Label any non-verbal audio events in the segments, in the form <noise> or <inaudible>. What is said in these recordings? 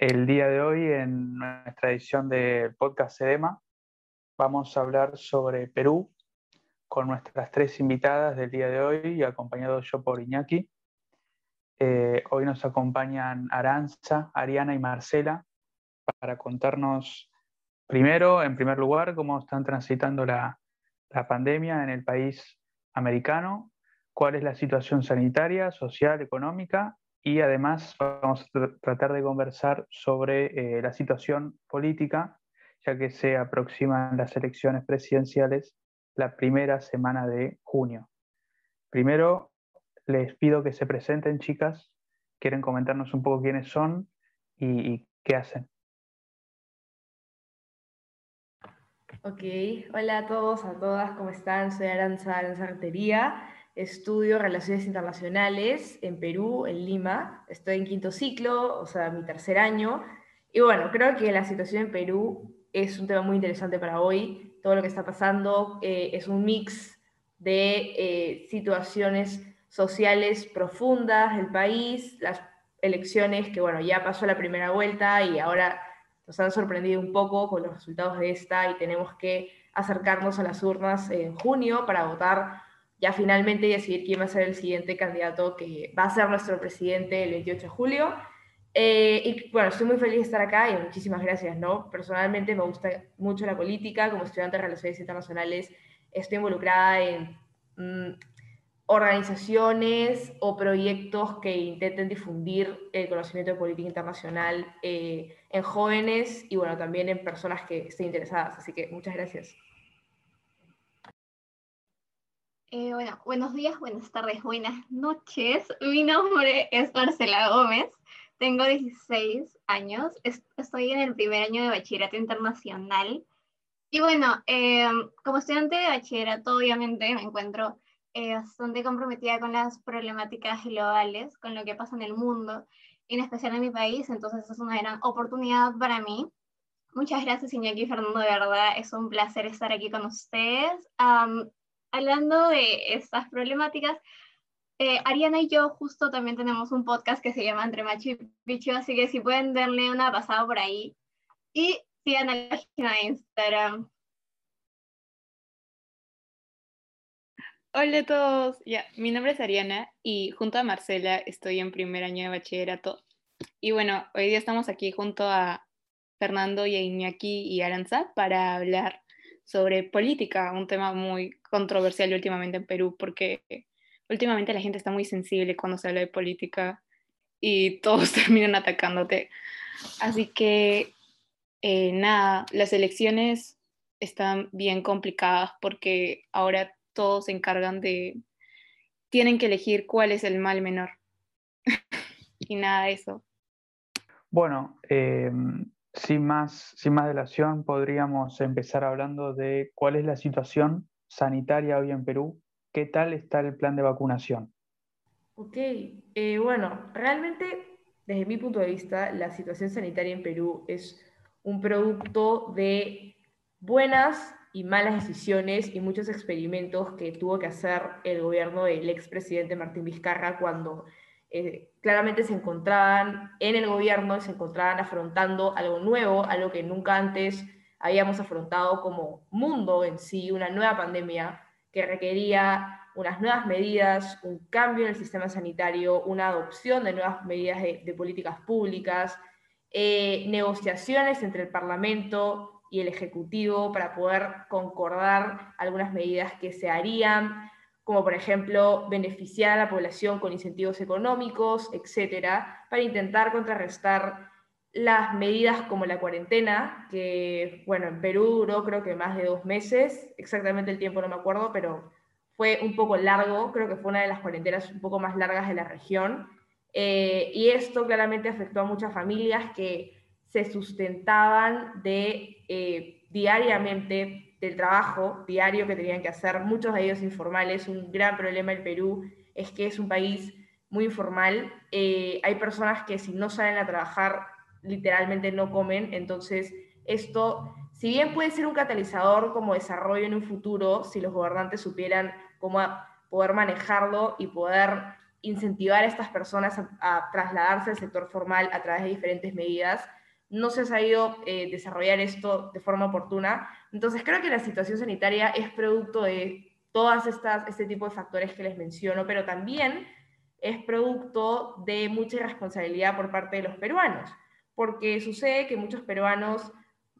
El día de hoy, en nuestra edición del podcast Sedema, vamos a hablar sobre Perú con nuestras tres invitadas del día de hoy, acompañado yo por Iñaki. Eh, hoy nos acompañan Aranza, Ariana y Marcela para contarnos primero, en primer lugar, cómo están transitando la, la pandemia en el país americano, cuál es la situación sanitaria, social, económica y además vamos a tratar de conversar sobre eh, la situación política, ya que se aproximan las elecciones presidenciales la primera semana de junio. Primero, les pido que se presenten, chicas. Quieren comentarnos un poco quiénes son y, qué hacen. Ok, hola a todos, a todas, ¿cómo están? Soy Aranza Aranza Artería estudio Relaciones Internacionales en Perú, en Lima. Estoy en quinto ciclo, o sea, mi tercer año. Y bueno, creo que la situación en Perú es un tema muy interesante para hoy. Todo lo que está pasando eh, es un mix de eh, situaciones sociales profundas del país, las elecciones que, bueno, ya pasó la primera vuelta y ahora nos han sorprendido un poco con los resultados de esta y tenemos que acercarnos a las urnas en junio para votar ya finalmente decidir quién va a ser el siguiente candidato que va a ser nuestro presidente el 28 de julio. Eh, y bueno, estoy muy feliz de estar acá y muchísimas gracias, ¿no? Personalmente me gusta mucho la política, como estudiante de Relaciones Internacionales estoy involucrada en mm, organizaciones o proyectos que intenten difundir el conocimiento de política internacional eh, en jóvenes y bueno, también en personas que estén interesadas. Así que muchas gracias. Eh, bueno, buenos días, buenas tardes, buenas noches. Mi nombre es Marcela Gómez, tengo 16 años, estoy en el primer año de bachillerato internacional. Y bueno, em, como estudiante de bachillerato, obviamente me encuentro eh, bastante comprometida con las problemáticas globales, con lo que pasa en el mundo, en especial en mi país, entonces es una gran oportunidad para mí. Muchas gracias, Iñaki y Fernando, de verdad, es un placer estar aquí con ustedes hablando de estas problemáticas, eh, Ariana y yo justo también tenemos un podcast que se llama Entre Macho y Bicho, así que si pueden darle una pasada por ahí y sigan a la página de Instagram. Hola a todos, ya, mi nombre es Ariana y junto a Marcela estoy en primer año de bachillerato. Y bueno, hoy día estamos aquí junto a Fernando y a Iñaki y Aranza para hablar sobre política, un tema muy controversial últimamente en Perú, porque últimamente la gente está muy sensible cuando se habla de política y todos <laughs> terminan atacándote. Así que, eh, nada, las elecciones están bien complicadas porque ahora todos se encargan de, tienen que elegir cuál es el mal menor. <laughs> y nada de eso. Bueno, eh, sin más, sin más dilación, podríamos empezar hablando de cuál es la situación sanitaria hoy en Perú. ¿Qué tal está el plan de vacunación? Ok, eh, bueno, realmente desde mi punto de vista, la situación sanitaria en Perú es un producto de buenas y malas decisiones y muchos experimentos que tuvo que hacer el gobierno del expresidente Martín Vizcarra cuando eh, claramente se encontraban en el gobierno y se encontraban afrontando algo nuevo, algo que nunca antes habíamos afrontado como mundo en sí, una nueva pandemia que requería unas nuevas medidas, un cambio en el sistema sanitario, una adopción de nuevas medidas de, políticas públicas, eh, negociaciones entre el Parlamento y el Ejecutivo para poder concordar algunas medidas que se harían como por ejemplo beneficiar a la población con incentivos económicos, etcétera, para intentar contrarrestar las medidas como la cuarentena, que bueno, en Perú duró creo que más de dos meses, exactamente el tiempo no me acuerdo, pero fue un poco largo, creo que fue una de las cuarentenas un poco más largas de la región, eh, y esto claramente afectó a muchas familias que se sustentaban de eh, diariamente del trabajo diario que tenían que hacer, muchos de ellos informales. Un gran problema en Perú es que es un país muy informal. Eh, hay personas que si no salen a trabajar, literalmente no comen. Entonces, esto, si bien puede ser un catalizador como desarrollo en un futuro, si los gobernantes supieran cómo poder manejarlo y poder incentivar a estas personas a, trasladarse al sector formal a través de diferentes medidas. No se ha sabido eh, desarrollar esto de forma oportuna. Entonces creo que la situación sanitaria es producto de todas estas, este tipo de factores que les menciono, pero también es producto de mucha irresponsabilidad por parte de los peruanos, porque sucede que muchos peruanos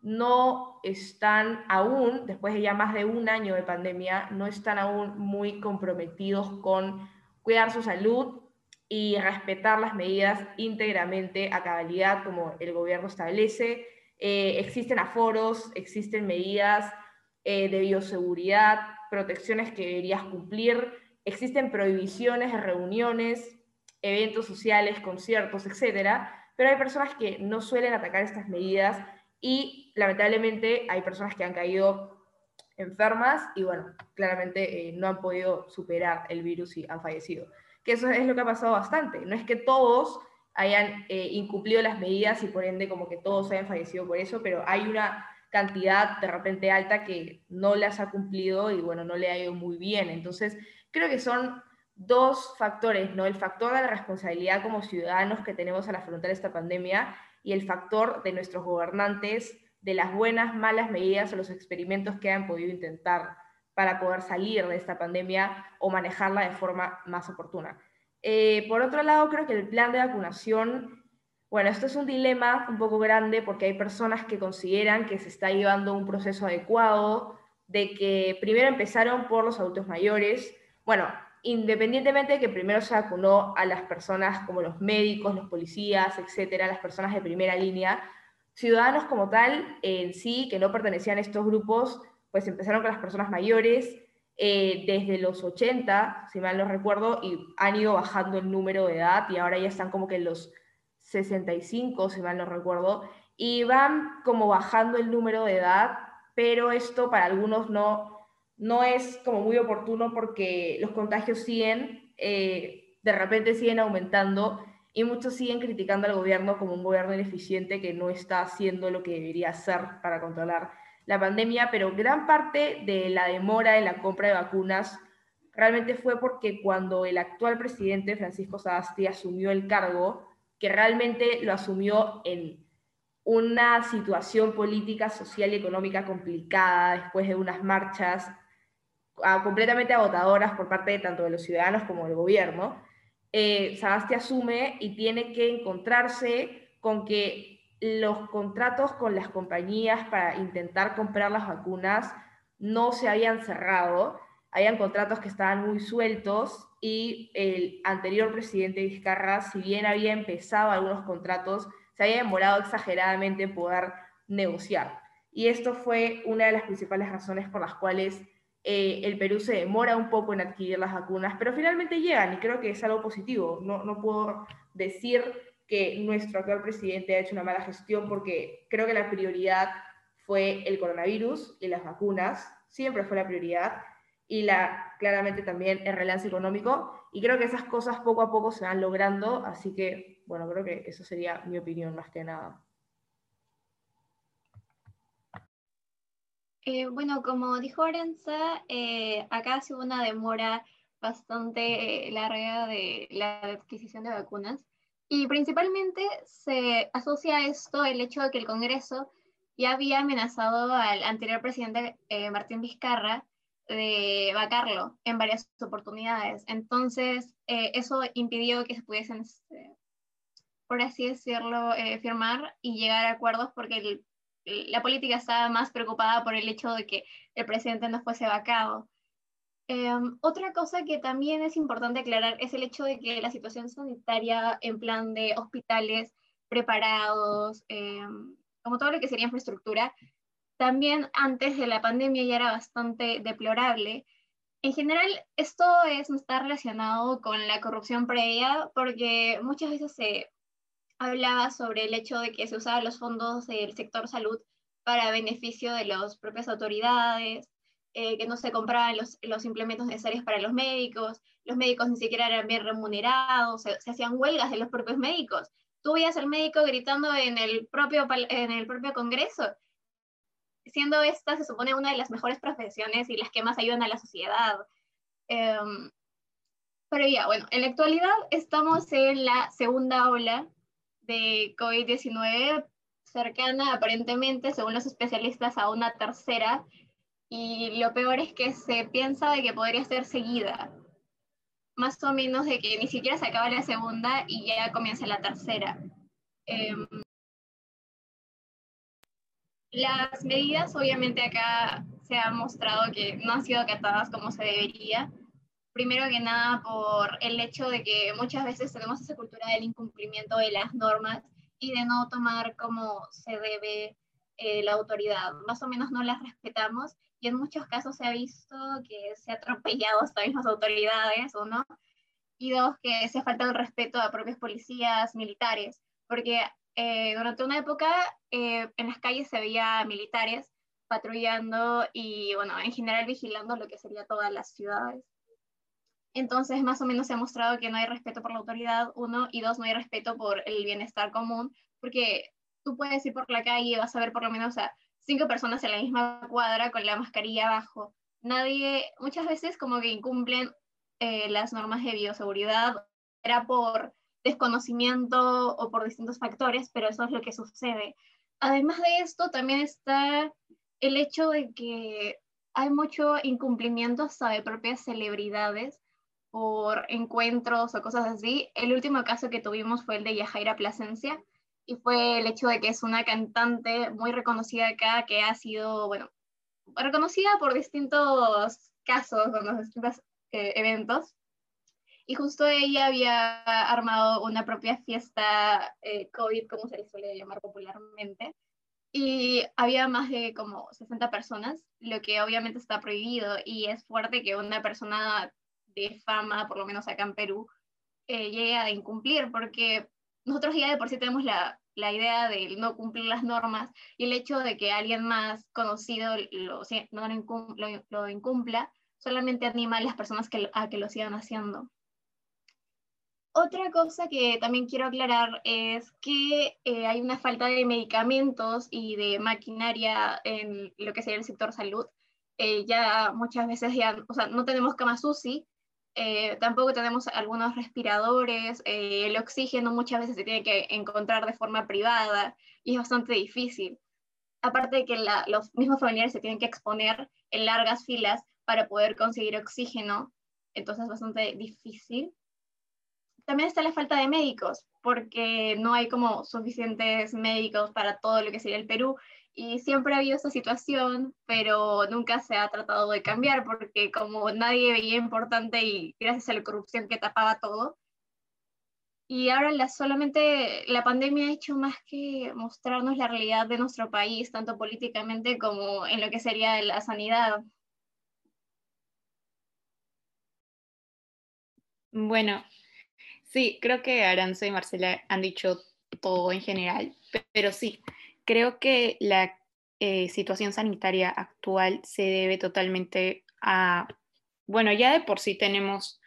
no están aún, después de ya más de un año de pandemia, no están aún muy comprometidos con cuidar su salud y respetar las medidas íntegramente a cabalidad como el gobierno establece. Eh, existen aforos, existen medidas eh, de bioseguridad, protecciones que deberías cumplir, existen prohibiciones de reuniones, eventos sociales, conciertos, etc. Pero hay personas que no suelen atacar estas medidas y lamentablemente hay personas que han caído enfermas y bueno, claramente eh, no han podido superar el virus y han fallecido. Que eso es lo que ha pasado bastante. No es que todos hayan eh, incumplido las medidas y por ende como que todos hayan fallecido por eso, pero hay una cantidad de repente alta que no las ha cumplido y bueno, no le ha ido muy bien. Entonces, creo que son dos factores, ¿no? El factor de la responsabilidad como ciudadanos que tenemos al afrontar esta pandemia y el factor de nuestros gobernantes, de las buenas, malas medidas o los experimentos que han podido intentar para poder salir de esta pandemia o manejarla de forma más oportuna. Eh, por otro lado, creo que el plan de vacunación, bueno, esto es un dilema un poco grande porque hay personas que consideran que se está llevando un proceso adecuado, de que primero empezaron por los adultos mayores. Bueno, independientemente de que primero se vacunó a las personas como los médicos, los policías, etcétera, las personas de primera línea, ciudadanos como tal en sí, que no pertenecían a estos grupos, pues empezaron con las personas mayores eh, desde los 80, si mal no recuerdo, y han ido bajando el número de edad y ahora ya están como que en los 65, si mal no recuerdo, y van como bajando el número de edad, pero esto para algunos no, no es como muy oportuno porque los contagios siguen, eh, de repente siguen aumentando y muchos siguen criticando al gobierno como un gobierno ineficiente que no está haciendo lo que debería hacer para controlar la pandemia, pero gran parte de la demora en la compra de vacunas realmente fue porque cuando el actual presidente Francisco Sagasti asumió el cargo, que realmente lo asumió en una situación política, social y económica complicada después de unas marchas completamente agotadoras por parte de tanto de los ciudadanos como del gobierno, eh, asume y tiene que encontrarse con que los contratos con las compañías para intentar comprar las vacunas no se habían cerrado, habían contratos que estaban muy sueltos y el anterior presidente Vizcarra, si bien había empezado algunos contratos, se había demorado exageradamente en poder negociar. Y esto fue una de las principales razones por las cuales eh, el Perú se demora un poco en adquirir las vacunas, pero finalmente llegan y creo que es algo positivo. No, no puedo decir que nuestro actual presidente ha hecho una mala gestión porque creo que la prioridad fue el coronavirus y las vacunas, siempre fue la prioridad, y la, claramente también el relance económico, y creo que esas cosas poco a poco se van logrando, así que, bueno, creo que eso sería mi opinión más que nada. Eh, bueno, como dijo Arenza, eh, acá se hubo una demora bastante larga de la adquisición de vacunas y principalmente se asocia a esto el hecho de que el Congreso ya había amenazado al anterior presidente eh, Martín Vizcarra de vacarlo en varias oportunidades. Entonces, eso impidió que se pudiesen, este, por así decirlo, firmar y llegar a acuerdos porque la política estaba más preocupada por el hecho de que el presidente no fuese vacado. Em, otra cosa que también es importante aclarar es el hecho de que la situación sanitaria en plan de hospitales preparados, em, como todo lo que sería infraestructura, también antes de la pandemia ya era bastante deplorable. En general, esto es, está relacionado con la corrupción previa porque muchas veces se hablaba sobre el hecho de que se usaban los fondos del sector salud para beneficio de las propias autoridades, eh, que no se compraban los, los, implementos necesarios para los médicos, los médicos ni siquiera eran bien remunerados, se, hacían huelgas de los propios médicos. Tú veías al médico gritando en el propio, en el propio Congreso, siendo esta, se supone, una de las mejores profesiones y las que más ayudan a la sociedad. Em, Pero ya, bueno, en la actualidad estamos en la segunda ola de COVID-19 cercana aparentemente, según los especialistas, a una tercera. Y lo peor es que se piensa de que podría ser seguida, más o menos de que ni siquiera se acaba la segunda y ya comienza la tercera. Em, las medidas, obviamente, acá se ha mostrado que no han sido acatadas como se debería. Primero que nada, por el hecho de que muchas veces tenemos esa cultura del incumplimiento de las normas y de no tomar como se debe eh, la autoridad. Más o menos no las respetamos y en muchos casos se ha visto que se ha atropellado hasta mismas autoridades, ¿o no? Y dos, que se ha faltado el respeto a propios policías, militares, porque eh, durante una época eh, en las calles se veía militares patrullando y, bueno, en general vigilando lo que sería todas las ciudades. Entonces, más o menos se ha mostrado que no hay respeto por la autoridad, uno, y dos, no hay respeto por el bienestar común, porque tú puedes ir por la calle y vas a ver por lo menos a cinco personas en la misma cuadra con la mascarilla abajo. Nadie, muchas veces como que incumplen eh, las normas de bioseguridad, era por desconocimiento o por distintos factores, pero eso es lo que sucede. Además de esto, también está el hecho de que hay mucho incumplimiento hasta de propias celebridades por encuentros o cosas así. El último caso que tuvimos fue el de Yajaira Plasencia y fue el hecho de que es una cantante muy reconocida acá que ha sido, bueno, reconocida por distintos casos, con los distintos eh, eventos. Y justo ella había armado una propia fiesta eh, COVID, como se le suele llamar popularmente, y había más de como 60 personas, lo que obviamente está prohibido y es fuerte que una persona de fama, por lo menos acá en Perú, eh, llegue a incumplir, porque nosotros ya de por sí tenemos la, la idea de no cumplir las normas y el hecho de que alguien más conocido lo, no lo, incumpla solamente anima a las personas a que lo sigan haciendo. Otra cosa que también quiero aclarar es que eh, hay una falta de medicamentos y de maquinaria en lo que sería el sector salud. Eh, ya muchas veces ya, o sea, no tenemos camas UCI, eh, tampoco tenemos algunos respiradores, el oxígeno muchas veces se tiene que encontrar de forma privada y es bastante difícil. Aparte de que los mismos familiares se tienen que exponer en largas filas para poder conseguir oxígeno, entonces es bastante difícil también está la falta de médicos, porque no hay como suficientes médicos para todo lo que sería el Perú. Y siempre ha habido esta situación, pero nunca se ha tratado de cambiar, porque como nadie veía importante y gracias a la corrupción que tapaba todo. Y ahora la, solamente la pandemia ha hecho más que mostrarnos la realidad de nuestro país, tanto políticamente como en lo que sería la sanidad. Bueno, Sí, creo que Aranzo y Marcela han dicho todo en general, pero sí, creo que la eh, situación sanitaria actual se debe totalmente a, bueno, ya de por sí tenemos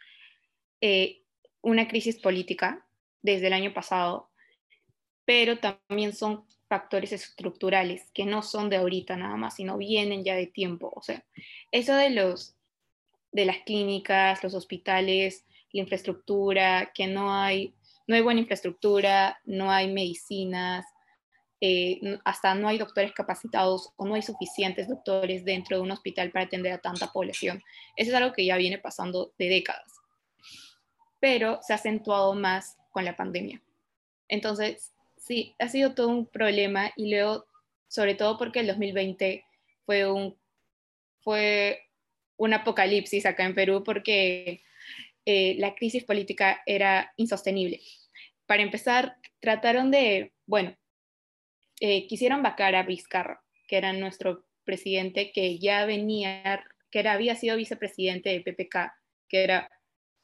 eh, una crisis política desde el año pasado, pero también son factores estructurales que no son de ahorita nada más, sino vienen ya de tiempo. O sea, eso de los de las clínicas, los hospitales, la infraestructura, que no hay, no hay buena infraestructura, no hay medicinas, eh, hasta no hay doctores capacitados o no hay suficientes doctores dentro de un hospital para atender a tanta población. Eso es algo que ya viene pasando de décadas, pero se ha acentuado más con la pandemia. Entonces, sí, ha sido todo un problema y luego, sobre todo porque el 2020 fue un, fue un apocalipsis acá en Perú porque eh, la crisis política era insostenible. Para empezar, trataron de, bueno, eh, quisieron vacar a Vizcarra, que era nuestro presidente que ya venía, que era, había sido vicepresidente de PPK, que era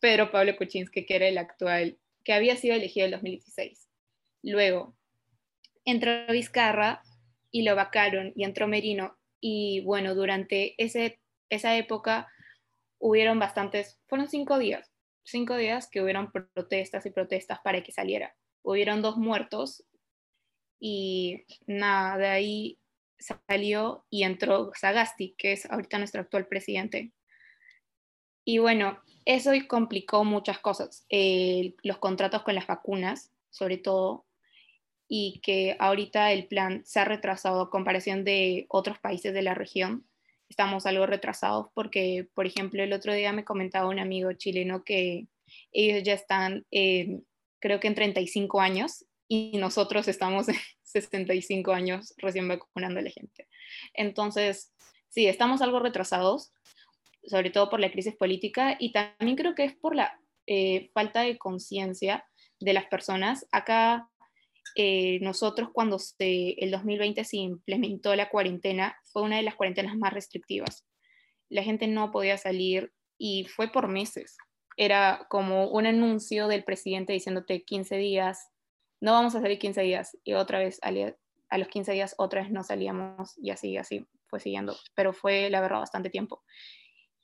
Pedro Pablo Kuczynski, que era el actual, que había sido elegido en 2016. Luego entró Vizcarra y lo vacaron y entró Merino. Y bueno, durante ese, esa época hubieron bastantes, fueron cinco días, cinco días que hubieron protestas y protestas para que saliera. Hubieron dos muertos y nada, de ahí salió y entró Sagasti, que es ahorita nuestro actual presidente. Y bueno, eso complicó muchas cosas. Eh, los contratos con las vacunas, sobre todo, y que ahorita el plan se ha retrasado a comparación de otros países de la región. Estamos algo retrasados porque, por ejemplo, el otro día me comentaba un amigo chileno que ellos ya están, creo que en 35 años y nosotros estamos en <laughs> 65 años recién vacunando a la gente. Entonces, sí, estamos algo retrasados, sobre todo por la crisis política y también creo que es por la eh, falta de conciencia de las personas. Acá eh, nosotros cuando se, el 2020 se implementó la cuarentena, fue una de las cuarentenas más restrictivas. La gente no podía salir y fue por meses. Era como un anuncio del presidente diciéndote 15 días, no vamos a salir 15 días y otra vez a los 15 días otra vez no salíamos y así, así fue siguiendo, pero fue la verdad bastante tiempo.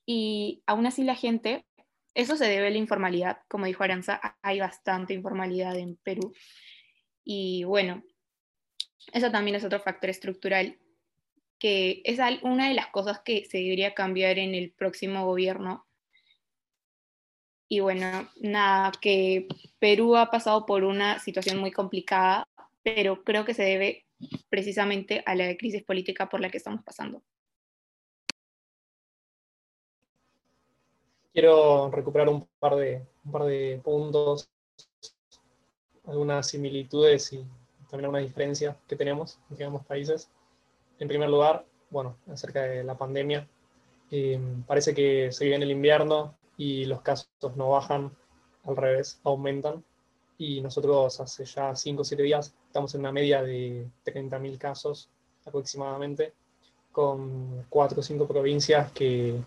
Y aún así la gente, eso se debe a la informalidad, como dijo Aranza, hay bastante informalidad en Perú y bueno, eso también es otro factor estructural que es una de las cosas que se debería cambiar en el próximo gobierno. Y bueno, nada, que Perú ha pasado por una situación muy complicada, pero creo que se debe precisamente a la crisis política por la que estamos pasando. Quiero recuperar un par de, un par de puntos algunas similitudes y también algunas diferencias que tenemos en ambos países. En primer lugar, bueno, acerca de la pandemia. Eh, parece que se viene el invierno y los casos no bajan, al revés, aumentan. Y nosotros hace ya 5 o 7 días estamos en una media de 30.000 casos aproximadamente, con 4 o 5 provincias que,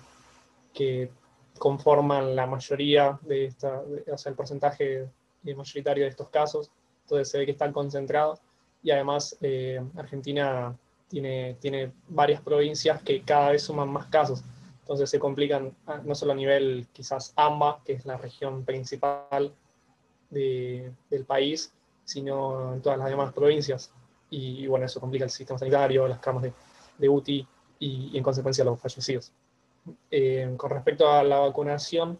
que conforman la mayoría de esta, o sea, el porcentaje mayoritario de estos casos, entonces se ve que están concentrados. Y además eh, Argentina tiene, tiene varias provincias que cada vez suman más casos, entonces se complican ah, no solo a nivel quizás AMBA, que es la región principal de, del país, sino en todas las demás provincias. Y, bueno, eso complica el sistema sanitario, las camas de, de UTI y, en consecuencia los fallecidos. Eh, con respecto a la vacunación,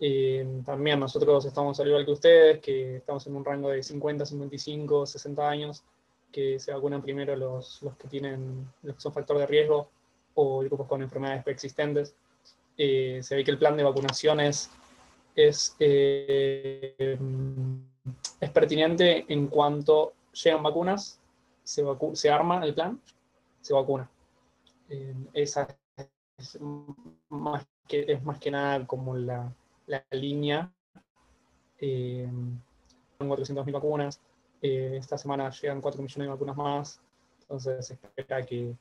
eh, también nosotros estamos al igual que ustedes, que estamos en un rango de 50, 55, 60 años, que se vacunan primero los, los que tienen, los que son factor de riesgo o grupos con enfermedades preexistentes. Eh, se ve que el plan de vacunaciones es, eh, pertinente en cuanto llegan vacunas, se, arma el plan, se vacuna. esa es más, que, nada como la, la línea. Eh, 400.000 vacunas. Eh, esta semana llegan 4 millones de vacunas más. Entonces se espera que,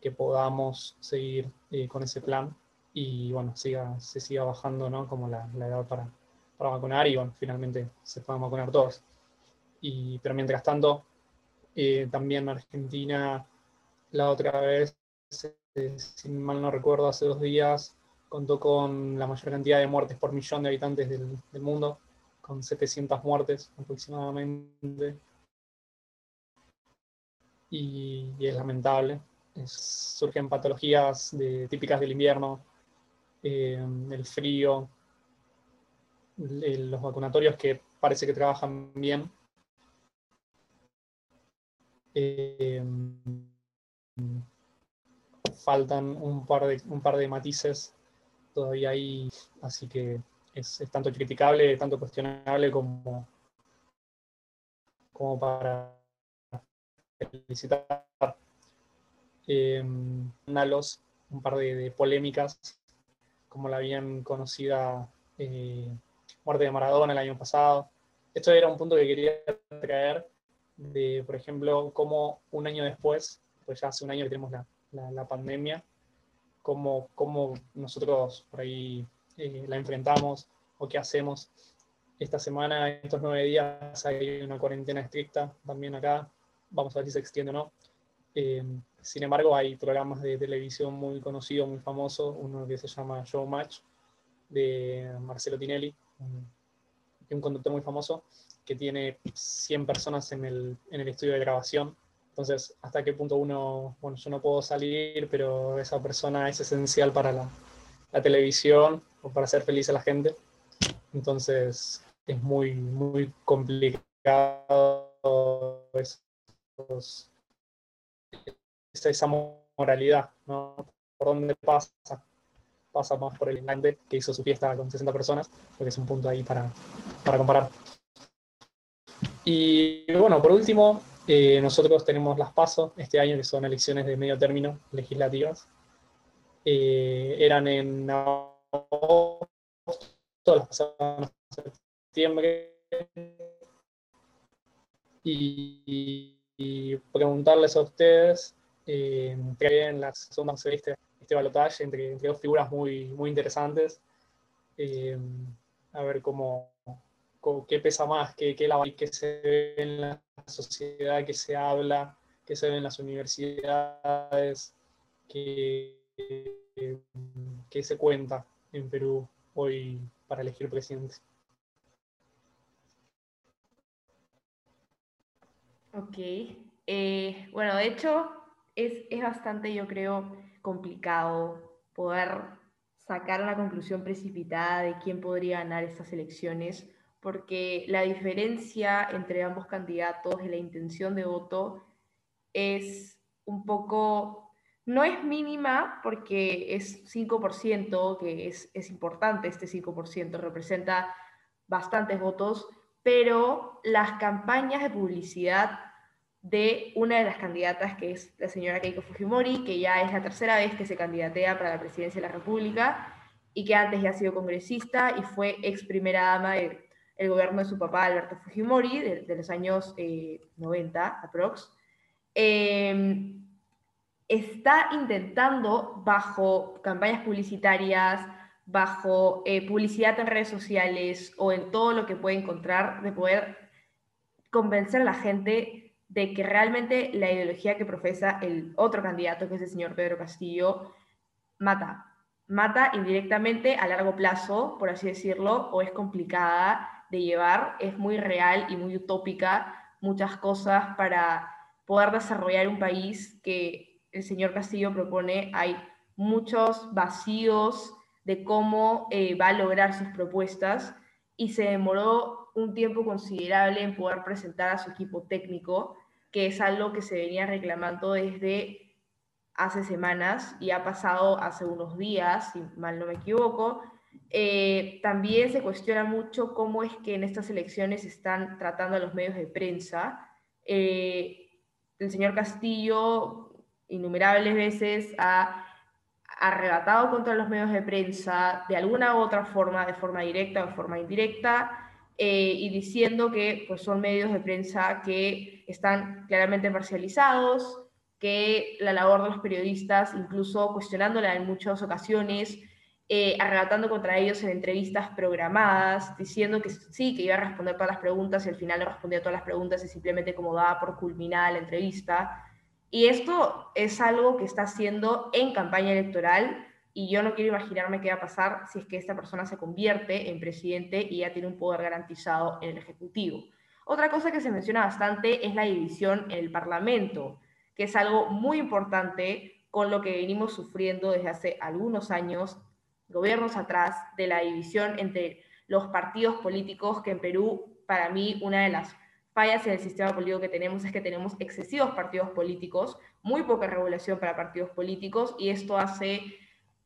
que podamos seguir eh, con ese plan y bueno, siga, se siga bajando ¿no? como la, la edad para, para, vacunar y bueno, finalmente se puedan vacunar todos. Y, pero mientras tanto, eh, también Argentina, la otra vez, eh, si mal no recuerdo, hace dos días contó con la mayor cantidad de muertes por millón de habitantes del, mundo, con 700 muertes aproximadamente. Y, es lamentable. Surgen patologías típicas del invierno, eh, el frío, los vacunatorios que parece que trabajan bien. Eh, faltan un par de, un par de matices todavía ahí, así que es, tanto criticable, tanto cuestionable como, como para felicitar. Eh, un par de, polémicas, como la bien conocida eh, muerte de Maradona el año pasado. Esto era un punto que quería traer, de, por ejemplo, cómo un año después, pues ya hace un año que tenemos la, la pandemia, cómo, nosotros por ahí eh, la enfrentamos o qué hacemos. Esta semana, estos nueve días, hay una cuarentena estricta también acá. Vamos a ver si se extiende o no. Eh, sin embargo, hay programas de televisión muy conocidos, muy famosos. Uno que se llama Showmatch, de Marcelo Tinelli, un, conductor muy famoso, que tiene 100 personas en el, en el estudio de grabación entonces, hasta qué punto uno, bueno, yo no puedo salir, pero esa persona es esencial para la, la televisión o para hacer feliz a la gente. Entonces es muy, muy complicado esa moralidad, ¿no? ¿Por dónde pasa? Pasa más por el Inlande que hizo su fiesta con 60 personas, porque es un punto ahí para, para comparar. Y bueno, por último, eh, nosotros tenemos las PASO este año, que son elecciones de medio término legislativas. Eh, eran en agosto, las pasadas en septiembre. Y, preguntarles a ustedes eh, en la segunda se este, balotaje entre, entre, dos figuras muy, muy interesantes. Eh, a ver cómo, qué pesa más, qué, qué, la, qué se ve en la sociedad, qué se habla, qué se ve en las universidades, qué, qué se cuenta en Perú hoy para elegir presidente. Ok. Eh, bueno, de hecho, es, es, bastante, yo creo, complicado poder sacar una conclusión precipitada de quién podría ganar estas elecciones, porque la diferencia entre ambos candidatos y la intención de voto es un poco, no es mínima porque es 5%, que es, es importante este 5%, representa bastantes votos, pero las campañas de publicidad de una de las candidatas, que es la señora Keiko Fujimori, que ya es la tercera vez que se candidatea para la presidencia de la República y que antes ya ha sido congresista y fue ex primera dama del gobierno de su papá, Alberto Fujimori, de, los años 90, eh, aprox. Em, está intentando, bajo campañas publicitarias, bajo eh, publicidad en redes sociales o en todo lo que puede encontrar, de poder convencer a la gente de que realmente la ideología que profesa el otro candidato, que es el señor Pedro Castillo, mata. Mata indirectamente a largo plazo, por así decirlo, o es complicada de llevar, es muy real y muy utópica muchas cosas para poder desarrollar un país que el señor Castillo propone. Hay muchos vacíos de cómo eh, va a lograr sus propuestas y se demoró un tiempo considerable en poder presentar a su equipo técnico, que es algo que se venía reclamando desde hace semanas y ha pasado hace unos días, si mal no me equivoco. Eh, también se cuestiona mucho cómo es que en estas elecciones están tratando a los medios de prensa. Eh, el señor Castillo innumerables veces ha arrebatado contra los medios de prensa de alguna u otra forma, de forma directa o de forma indirecta, eh, y diciendo que pues, son medios de prensa que están claramente parcializados, que la labor de los periodistas, incluso cuestionándola en muchas ocasiones, eh, arrebatando contra ellos en entrevistas programadas, diciendo que sí, que iba a responder todas las preguntas y al final no respondía todas las preguntas y simplemente como daba por culminada la entrevista. Y esto es algo que está haciendo en campaña electoral y yo no quiero imaginarme qué va a pasar si es que esta persona se convierte en presidente y ya tiene un poder garantizado en el Ejecutivo. Otra cosa que se menciona bastante es la división en el Parlamento, que es algo muy importante con lo que venimos sufriendo desde hace algunos años, gobiernos atrás, de la división entre los partidos políticos, que en Perú, para mí, una de las fallas en el sistema político que tenemos es que tenemos excesivos partidos políticos, muy poca regulación para partidos políticos, y esto hace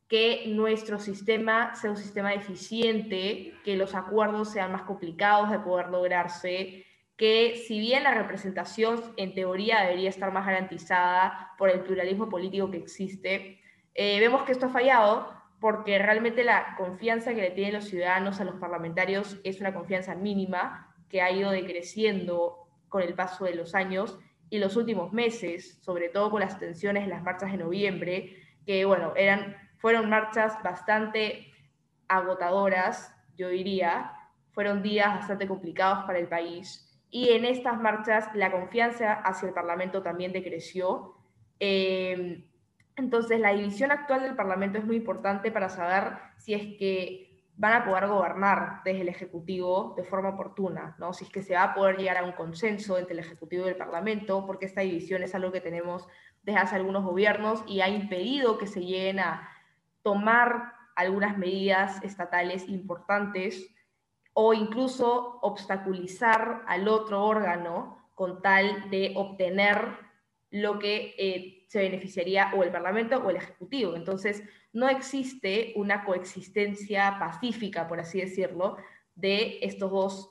que nuestro sistema sea un sistema eficiente, que los acuerdos sean más complicados de poder lograrse, que si bien la representación en teoría debería estar más garantizada por el pluralismo político que existe, eh, vemos que esto ha fallado porque realmente la confianza que le tienen los ciudadanos a los parlamentarios es una confianza mínima que ha ido decreciendo con el paso de los años y los últimos meses, sobre todo con las tensiones en las marchas de noviembre, que bueno, eran fueron marchas bastante agotadoras, yo diría, fueron días bastante complicados para el país y en estas marchas la confianza hacia el Parlamento también decreció. Eh, entonces la división actual del Parlamento es muy importante para saber si es que van a poder gobernar desde el Ejecutivo de forma oportuna, ¿no? si es que se va a poder llegar a un consenso entre el Ejecutivo y el Parlamento, porque esta división es algo que tenemos desde hace algunos gobiernos y ha impedido que se lleguen a tomar algunas medidas estatales importantes o incluso obstaculizar al otro órgano con tal de obtener lo que eh, se beneficiaría o el Parlamento o el Ejecutivo. Entonces, no existe una coexistencia pacífica, por así decirlo, de estos dos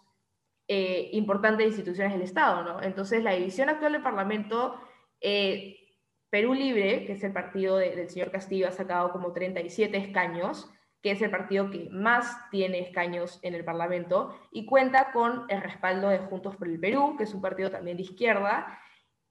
eh, importantes instituciones del Estado. ¿no? Entonces, la división actual del Parlamento, eh, Perú Libre, que es el partido del señor Castillo, ha sacado como 37 escaños, que es el partido que más tiene escaños en el Parlamento, y cuenta con el respaldo de Juntos por el Perú, que es un partido también de izquierda.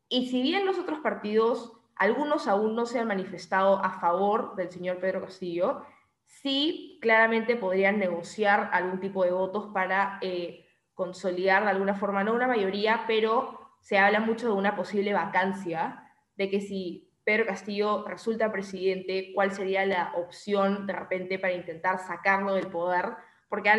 Y si bien los otros partidos, algunos aún no se han manifestado a favor del señor Pedro Castillo, sí claramente podrían negociar algún tipo de votos para eh, consolidar de alguna forma, no una mayoría, pero se habla mucho de una posible vacancia, de que si Pedro Castillo resulta presidente, cuál sería la opción de repente para intentar sacarlo del poder, porque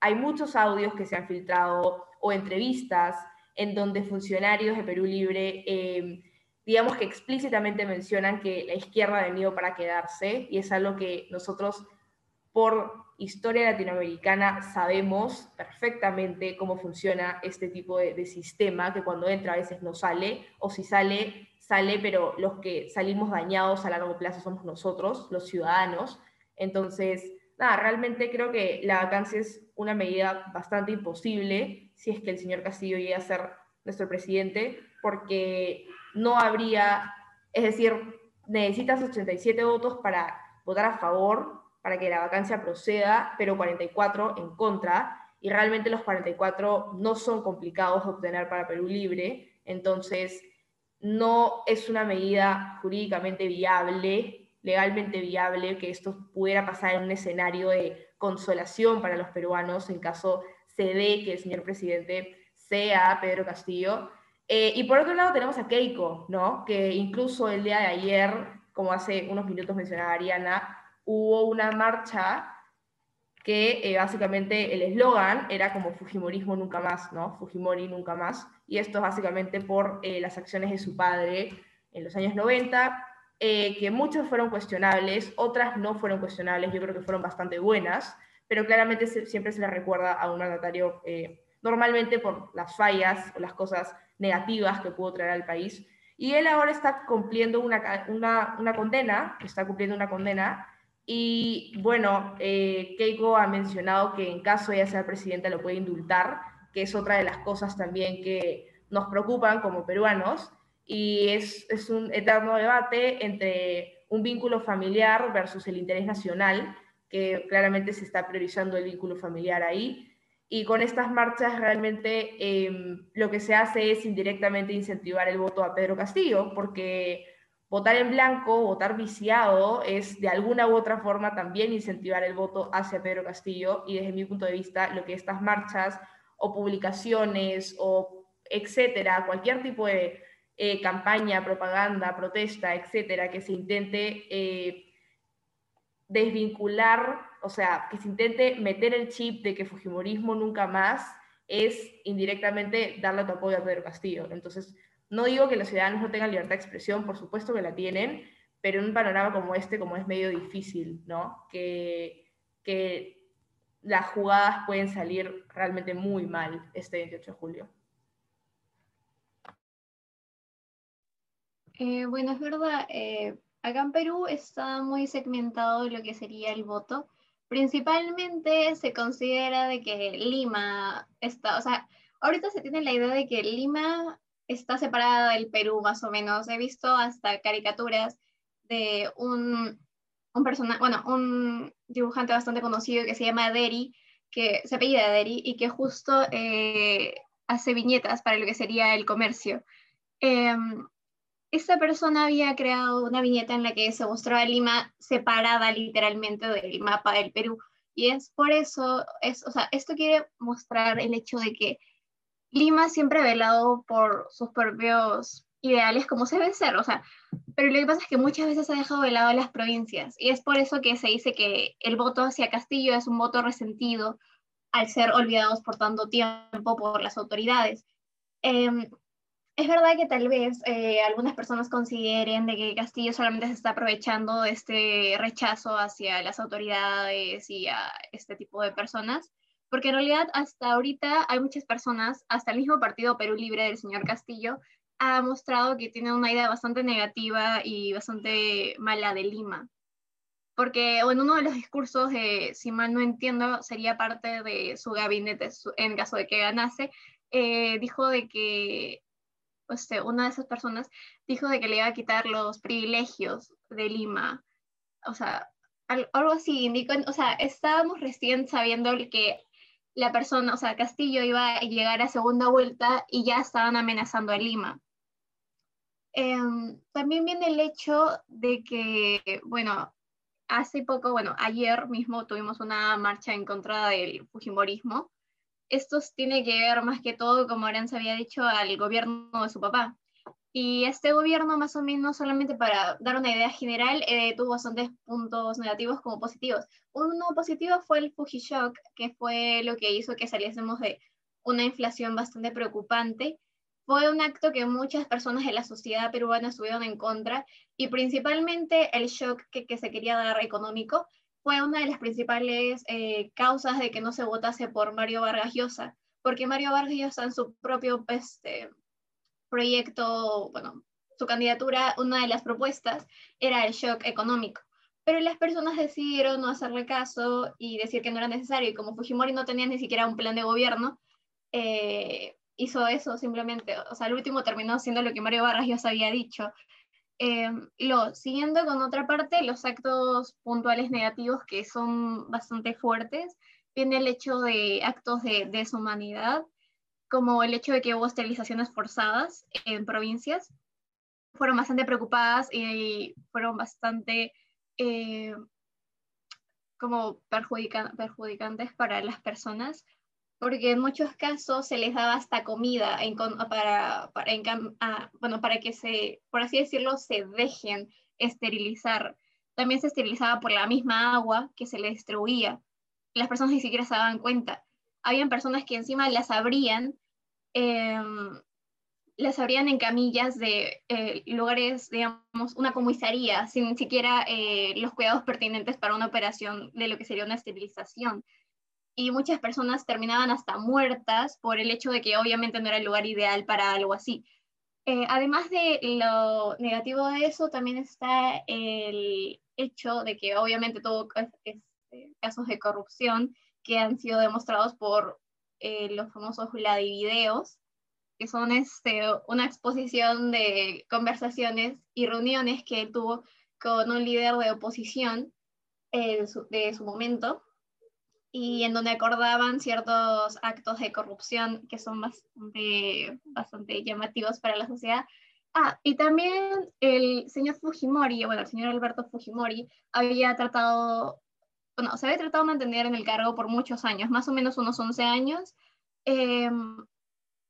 hay muchos audios que se han filtrado o entrevistas en donde funcionarios de Perú Libre, em, digamos que explícitamente mencionan que la izquierda ha venido para quedarse y es algo que nosotros por historia latinoamericana sabemos perfectamente cómo funciona este tipo de, de sistema, que cuando entra a veces no sale, o si sale sale, pero los que salimos dañados a largo plazo somos nosotros, los ciudadanos. Entonces, nada, realmente creo que la vacancia es una medida bastante imposible si es que el señor Castillo llega a ser nuestro presidente, porque no habría, es decir, necesitas 87 votos para votar a favor, para que la vacancia proceda, pero 44 en contra, y realmente los 44 no son complicados de obtener para Perú Libre, entonces no es una medida jurídicamente viable, legalmente viable, que esto pudiera pasar en un escenario de consolación para los peruanos en caso se dé que el señor presidente sea Pedro Castillo. Eh, y por otro lado tenemos a Keiko, ¿no? que incluso el día de ayer, como hace unos minutos mencionaba Ariana, hubo una marcha que eh, básicamente el eslogan era como Fujimorismo nunca más, ¿no? Fujimori nunca más. Y esto es básicamente por eh, las acciones de su padre en los años 90, eh, que muchas fueron cuestionables, otras no fueron cuestionables, yo creo que fueron bastante buenas, pero claramente siempre se le recuerda a un mandatario normalmente por las fallas o las cosas negativas que pudo traer al país. Y él ahora está cumpliendo una, una, una condena, está cumpliendo una condena y bueno, eh, Keiko ha mencionado que en caso ella sea presidenta lo puede indultar, que es otra de las cosas también que nos preocupan como peruanos. Y es, es un eterno debate entre un vínculo familiar versus el interés nacional, que claramente se está priorizando el vínculo familiar ahí. Y con estas marchas realmente em, lo que se hace es indirectamente incentivar el voto a Pedro Castillo, porque votar en blanco, votar viciado, es de alguna u otra forma también incentivar el voto hacia Pedro Castillo y desde mi punto de vista lo que estas marchas o publicaciones o etcétera, cualquier tipo de eh, campaña, propaganda, protesta, etcétera, que se intente eh, desvincular, o sea, que se intente meter el chip de que Fujimorismo nunca más es indirectamente darle tu apoyo a Pedro Castillo. Entonces, no digo que los ciudadanos no tengan libertad de expresión, por supuesto que la tienen, pero en un panorama como este, como es medio difícil, ¿no? Que, las jugadas pueden salir realmente muy mal este 28 de julio. Eh, bueno, es verdad, eh, acá en Perú está muy segmentado lo que sería el voto. Principalmente se considera de que Lima está, o sea, ahorita se tiene la idea de que Lima está separada del Perú más o menos. He visto hasta caricaturas de un, un bueno, un dibujante bastante conocido que se llama Deri, que se apellida Deri y que justo eh, hace viñetas para lo que sería el comercio. Eh, esta persona había creado una viñeta en la que se mostraba Lima separada literalmente del mapa del Perú. Y es por eso, es, o sea, esto quiere mostrar el hecho de que Lima siempre ha velado por sus propios ideales como se debe ser, o sea, pero lo que pasa es que muchas veces ha dejado de lado las provincias y es por eso que se dice que el voto hacia Castillo es un voto resentido al ser olvidados por tanto tiempo por las autoridades. Em, es verdad que tal vez eh, algunas personas consideren de que Castillo solamente se está aprovechando de este rechazo hacia las autoridades y a este tipo de personas, porque en realidad hasta ahorita hay muchas personas, hasta el mismo partido Perú Libre del señor Castillo, ha mostrado que tiene una idea bastante negativa y bastante mala de Lima. Porque en uno de los discursos, de, si mal no entiendo, sería parte de su gabinete, en caso de que ganase, eh, dijo de que este, una de esas personas dijo de que le iba a quitar los privilegios de Lima. O sea, algo así indicó, o sea, estábamos recién sabiendo que la persona, o sea, Castillo iba a llegar a segunda vuelta y ya estaban amenazando a Lima. Em, también viene el hecho de que, bueno, hace poco, bueno, ayer mismo tuvimos una marcha en contra del Fujimorismo. Esto tiene que ver más que todo, como Aranza había dicho, al gobierno de su papá. Y este gobierno, más o menos, solamente para dar una idea general, eh, tuvo bastantes puntos negativos como positivos. Uno positivo fue el Fujishock, que fue lo que hizo que saliésemos de una inflación bastante preocupante fue un acto que muchas personas de la sociedad peruana estuvieron en contra y principalmente el shock que, se quería dar económico fue una de las principales eh, causas de que no se votase por Mario Vargas Llosa, porque Mario Vargas Llosa en su propio este, proyecto, bueno, su candidatura, una de las propuestas era el shock económico. Pero las personas decidieron no hacerle caso y decir que no era necesario. Y como Fujimori no tenía ni siquiera un plan de gobierno, eh, hizo eso simplemente, o sea, el último terminó siendo lo que Mario Vargas ya había dicho. Eh, lo, siguiendo con otra parte, los actos puntuales negativos que son bastante fuertes, viene el hecho de actos de deshumanidad, como el hecho de que hubo esterilizaciones forzadas en provincias. Fueron bastante preocupadas y fueron bastante eh, como perjudicantes para las personas porque en muchos casos se les daba hasta comida para, para, bueno, para que se, por así decirlo, se dejen esterilizar. También se esterilizaba por la misma agua que se les distribuía. Las personas ni siquiera se daban cuenta. Habían personas que encima las abrían, em, las abrían en camillas de eh, lugares, digamos, una comisaría, sin siquiera eh, los cuidados pertinentes para una operación de lo que sería una esterilización y muchas personas terminaban hasta muertas por el hecho de que obviamente no era el lugar ideal para algo así. Eh, además de lo negativo de eso, también está el hecho de que obviamente tuvo este, casos de corrupción que han sido demostrados por eh, los famosos Vladivideos, que son este, una exposición de conversaciones y reuniones que tuvo con un líder de oposición eh, de su momento, y en donde acordaban ciertos actos de corrupción que son bastante, bastante llamativos para la sociedad. Ah, y también el señor Fujimori, bueno, el señor Alberto Fujimori, había tratado, bueno, se había tratado de mantener en el cargo por muchos años, más o menos unos 11 años, em,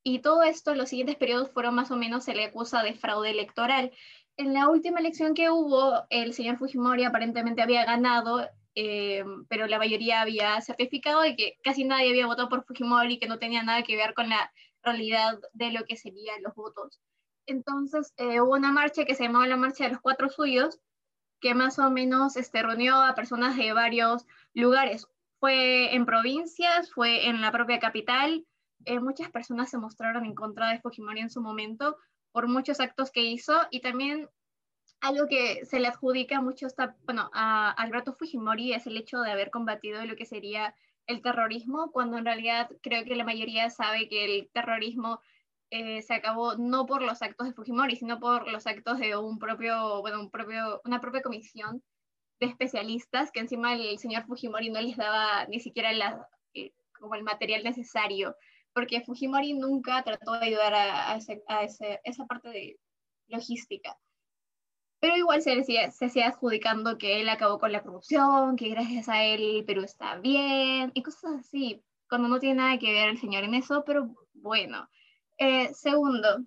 y todo esto, los siguientes periodos fueron más o menos, se le acusa de fraude electoral. En la última elección que hubo, el señor Fujimori aparentemente había ganado eh, pero la mayoría había certificado de que casi nadie había votado por Fujimori, que no tenía nada que ver con la realidad de lo que serían los votos. Entonces eh, hubo una marcha que se llamaba la Marcha de los Cuatro Suyos, que más o menos este, reunió a personas de varios lugares. Fue en provincias, fue en la propia capital. Eh, muchas personas se mostraron en contra de Fujimori en su momento por muchos actos que hizo y también algo que se le adjudica mucho bueno, a Alberto Fujimori es el hecho de haber combatido lo que sería el terrorismo, cuando en realidad creo que la mayoría sabe que el terrorismo eh, se acabó no por los actos de Fujimori, sino por los actos de un propio, bueno, un propio, una propia comisión de especialistas que encima el señor Fujimori no les daba ni siquiera la, eh, como el material necesario, porque Fujimori nunca trató de ayudar a, a esa parte de logística pero igual se, decía, se hacía adjudicando que él acabó con la corrupción, que gracias a él Perú está bien, y cosas así, cuando no tiene nada que ver el señor en eso, pero bueno. Eh, segundo,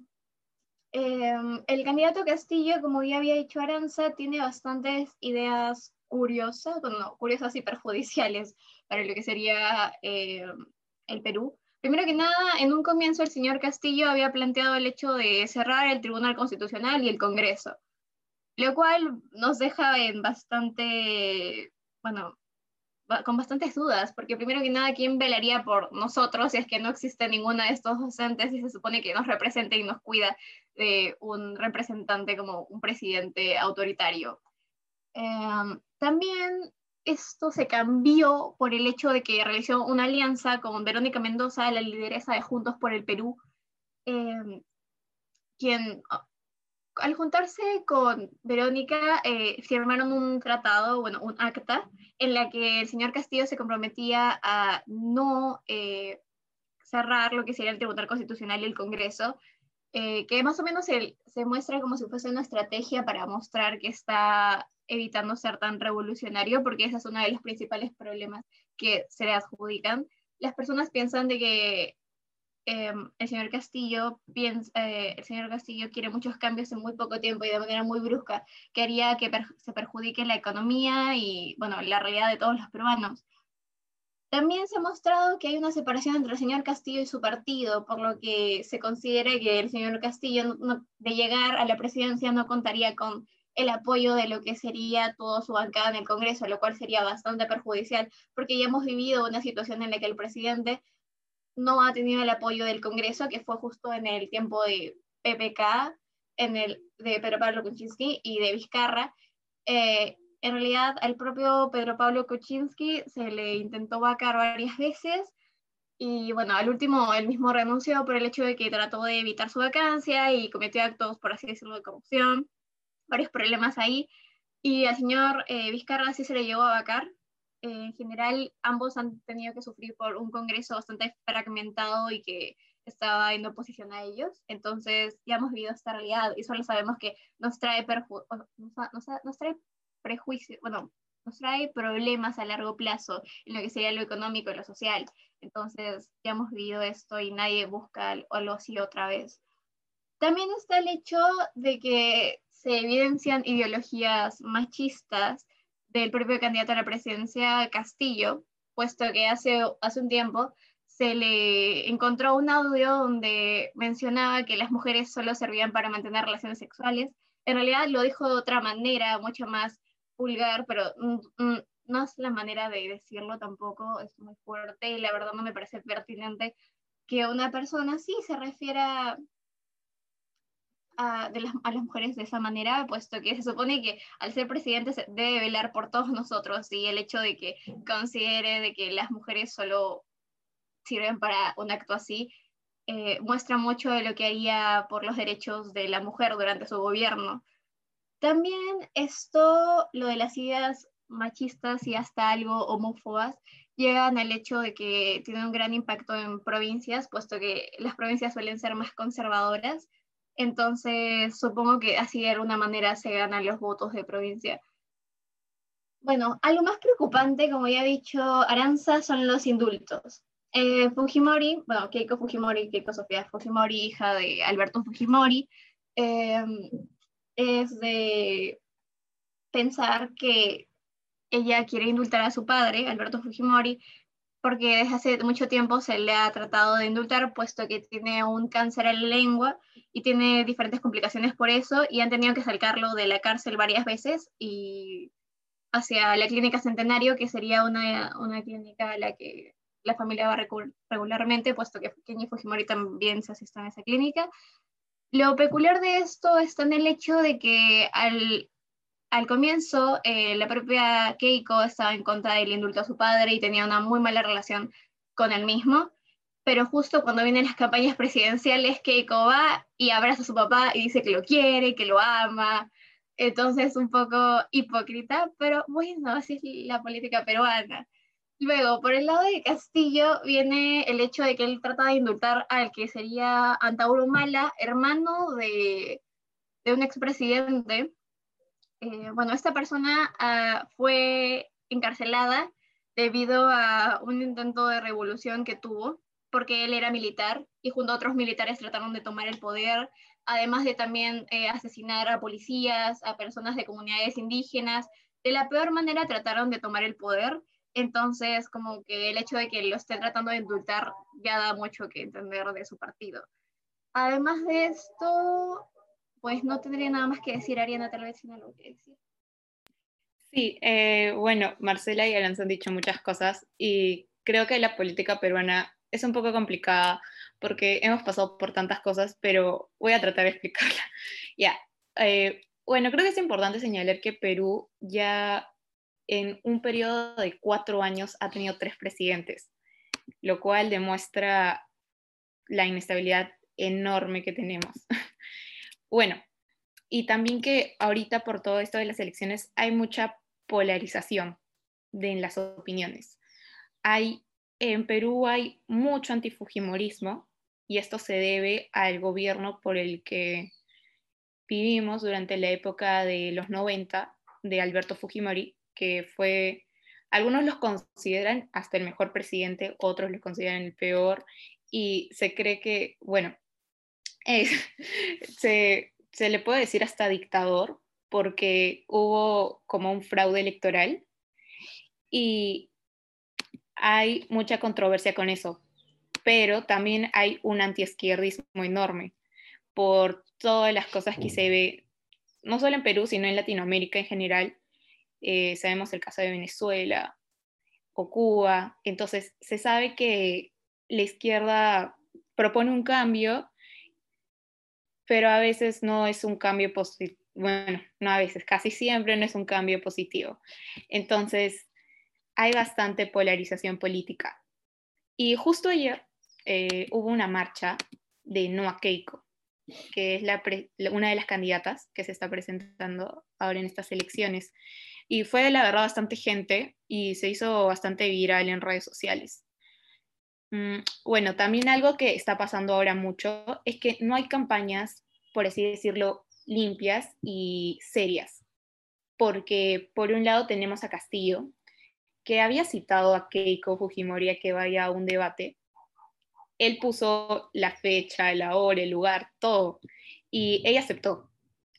em, el candidato Castillo, como ya había dicho Aranza, tiene bastantes ideas curiosas, bueno, curiosas y perjudiciales para lo que sería em, el Perú, Primero que nada, en un comienzo el señor Castillo había planteado el hecho de cerrar el Tribunal Constitucional y el Congreso, lo cual nos deja en bastante, bueno, con bastantes dudas, porque primero que nada, ¿quién velaría por nosotros si es que no existe ninguna de estos docentes y se supone que nos representa y nos cuida de un representante como un presidente autoritario? Em, también esto se cambió por el hecho de que realizó una alianza con Verónica Mendoza, la lideresa de Juntos por el Perú, em, quien al juntarse con Verónica eh, firmaron un tratado, bueno, un acta, en la que el señor Castillo se comprometía a no eh, cerrar lo que sería el Tribunal Constitucional y el Congreso, eh, que más o menos se, se muestra como si fuese una estrategia para mostrar que está evitando ser tan revolucionario, porque ese es uno de los principales problemas que se le adjudican. Las personas piensan de que em, el señor Castillo piensa, eh, el señor Castillo quiere muchos cambios en muy poco tiempo y de manera muy brusca, que haría que se perjudique la economía y, bueno, la realidad de todos los peruanos. También se ha mostrado que hay una separación entre el señor Castillo y su partido, por lo que se considera que el señor Castillo, de llegar a la presidencia, no contaría con el apoyo de lo que sería toda su bancada en el Congreso, lo cual sería bastante perjudicial, porque ya hemos vivido una situación en la que el presidente no ha tenido el apoyo del Congreso, que fue justo en el tiempo de PPK, en el de Pedro Pablo Kuczynski y de Vizcarra. Eh, en realidad, al propio Pedro Pablo Kuczynski se le intentó vacar varias veces y bueno, al último él mismo renunció por el hecho de que trató de evitar su vacancia y cometió actos, por así decirlo, de corrupción varios problemas ahí. Y al señor eh, Vizcarra sí se le llegó a vacar. En general, ambos han tenido que sufrir por un Congreso bastante fragmentado y que estaba en oposición a ellos. Entonces, ya hemos vivido esta realidad y solo sabemos que nos trae, nos, nos trae prejuicios, bueno, nos trae problemas a largo plazo en lo que sería lo económico y lo social. Entonces, ya hemos vivido esto y nadie busca algo así otra vez. También está el hecho de que se evidencian ideologías machistas del propio candidato a la presidencia Castillo, puesto que hace, hace un tiempo se le encontró un audio donde mencionaba que las mujeres solo servían para mantener relaciones sexuales. En realidad lo dijo de otra manera, mucho más vulgar, pero no es la manera de decirlo tampoco, es muy fuerte y la verdad no me parece pertinente que una persona sí se refiera a, de las, a las mujeres de esa manera, puesto que se supone que al ser presidente debe velar por todos nosotros y el hecho de que considere de que las mujeres solo sirven para un acto así, eh, muestra mucho de lo que haría por los derechos de la mujer durante su gobierno. También esto, lo de las ideas machistas y hasta algo homófobas, llegan al hecho de que tiene un gran impacto en provincias, puesto que las provincias suelen ser más conservadoras entonces, supongo que así de alguna manera se ganan los votos de provincia. Bueno, algo más preocupante, como ya ha dicho Aranza, son los indultos. Eh, Fujimori, bueno, Keiko Fujimori, Keiko Sofía Fujimori, hija de Alberto Fujimori, em, es de pensar que ella quiere indultar a su padre, Alberto Fujimori, porque desde hace mucho tiempo se le ha tratado de indultar, puesto que tiene un cáncer en la lengua y tiene diferentes complicaciones por eso, y han tenido que sacarlo de la cárcel varias veces y hacia la clínica Centenario, que sería una, una clínica a la que la familia va regularmente, puesto que Kenny Fujimori también se asiste en esa clínica. Lo peculiar de esto está en el hecho de que al al comienzo, eh, la propia Keiko estaba en contra del indulto a su padre y tenía una muy mala relación con él mismo, pero justo cuando vienen las campañas presidenciales, Keiko va y abraza a su papá y dice que lo quiere, que lo ama. Entonces, un poco hipócrita, pero bueno, así es la política peruana. Luego, por el lado de Castillo, viene el hecho de que él trata de indultar al que sería Antauro Mala, hermano de, de un expresidente, eh, bueno, esta persona ah, fue encarcelada debido a un intento de revolución que tuvo, porque él era militar y junto a otros militares trataron de tomar el poder, además de también eh, asesinar a policías, a personas de comunidades indígenas. De la peor manera trataron de tomar el poder Entonces, como que el hecho de que lo esté tratando de indultar ya da mucho que entender de su partido. Además de esto, pues no tendría nada más que decir, Ariana, tal vez tiene algo que decir. Sí, eh, bueno, Marcela y Alan han dicho muchas cosas y creo que la política peruana es un poco complicada porque hemos pasado por tantas cosas, pero voy a tratar de explicarla. <laughs> ya, eh, bueno, creo que es importante señalar que Perú ya en un periodo de cuatro años ha tenido tres presidentes, lo cual demuestra la inestabilidad enorme que tenemos. <laughs> bueno, y también que ahorita por todo esto de las elecciones hay mucha polarización de, en las opiniones. Hay, en Perú hay mucho antifujimorismo y esto se debe al gobierno por el que vivimos durante la época de los 90 de Alberto Fujimori, que fue, algunos los consideran hasta el mejor presidente, otros lo consideran el peor, y se cree que, bueno, <laughs> se, se le puede decir hasta dictador, porque hubo como un fraude electoral y hay mucha controversia con eso, pero también hay un antiizquierdismo enorme por todas las cosas que se ve, no solo en Perú, sino en Latinoamérica en general, eh, sabemos el caso de Venezuela o Cuba, entonces se sabe que la izquierda propone un cambio, pero a veces no es un cambio positivo, bueno, no a veces, casi siempre no es un cambio positivo. Entonces, hay bastante polarización política. Y justo ayer eh, hubo una marcha de Noa Keiko, que es una de las candidatas que se está presentando ahora en estas elecciones. Y fue la verdad bastante gente y se hizo bastante viral en redes sociales. Mm, bueno, también algo que está pasando ahora mucho es que no hay campañas, por así decirlo, limpias y serias. Porque por un lado tenemos a Castillo, que había citado a Keiko Fujimori a que vaya a un debate. Él puso la fecha, la hora, el lugar, todo, y ella aceptó.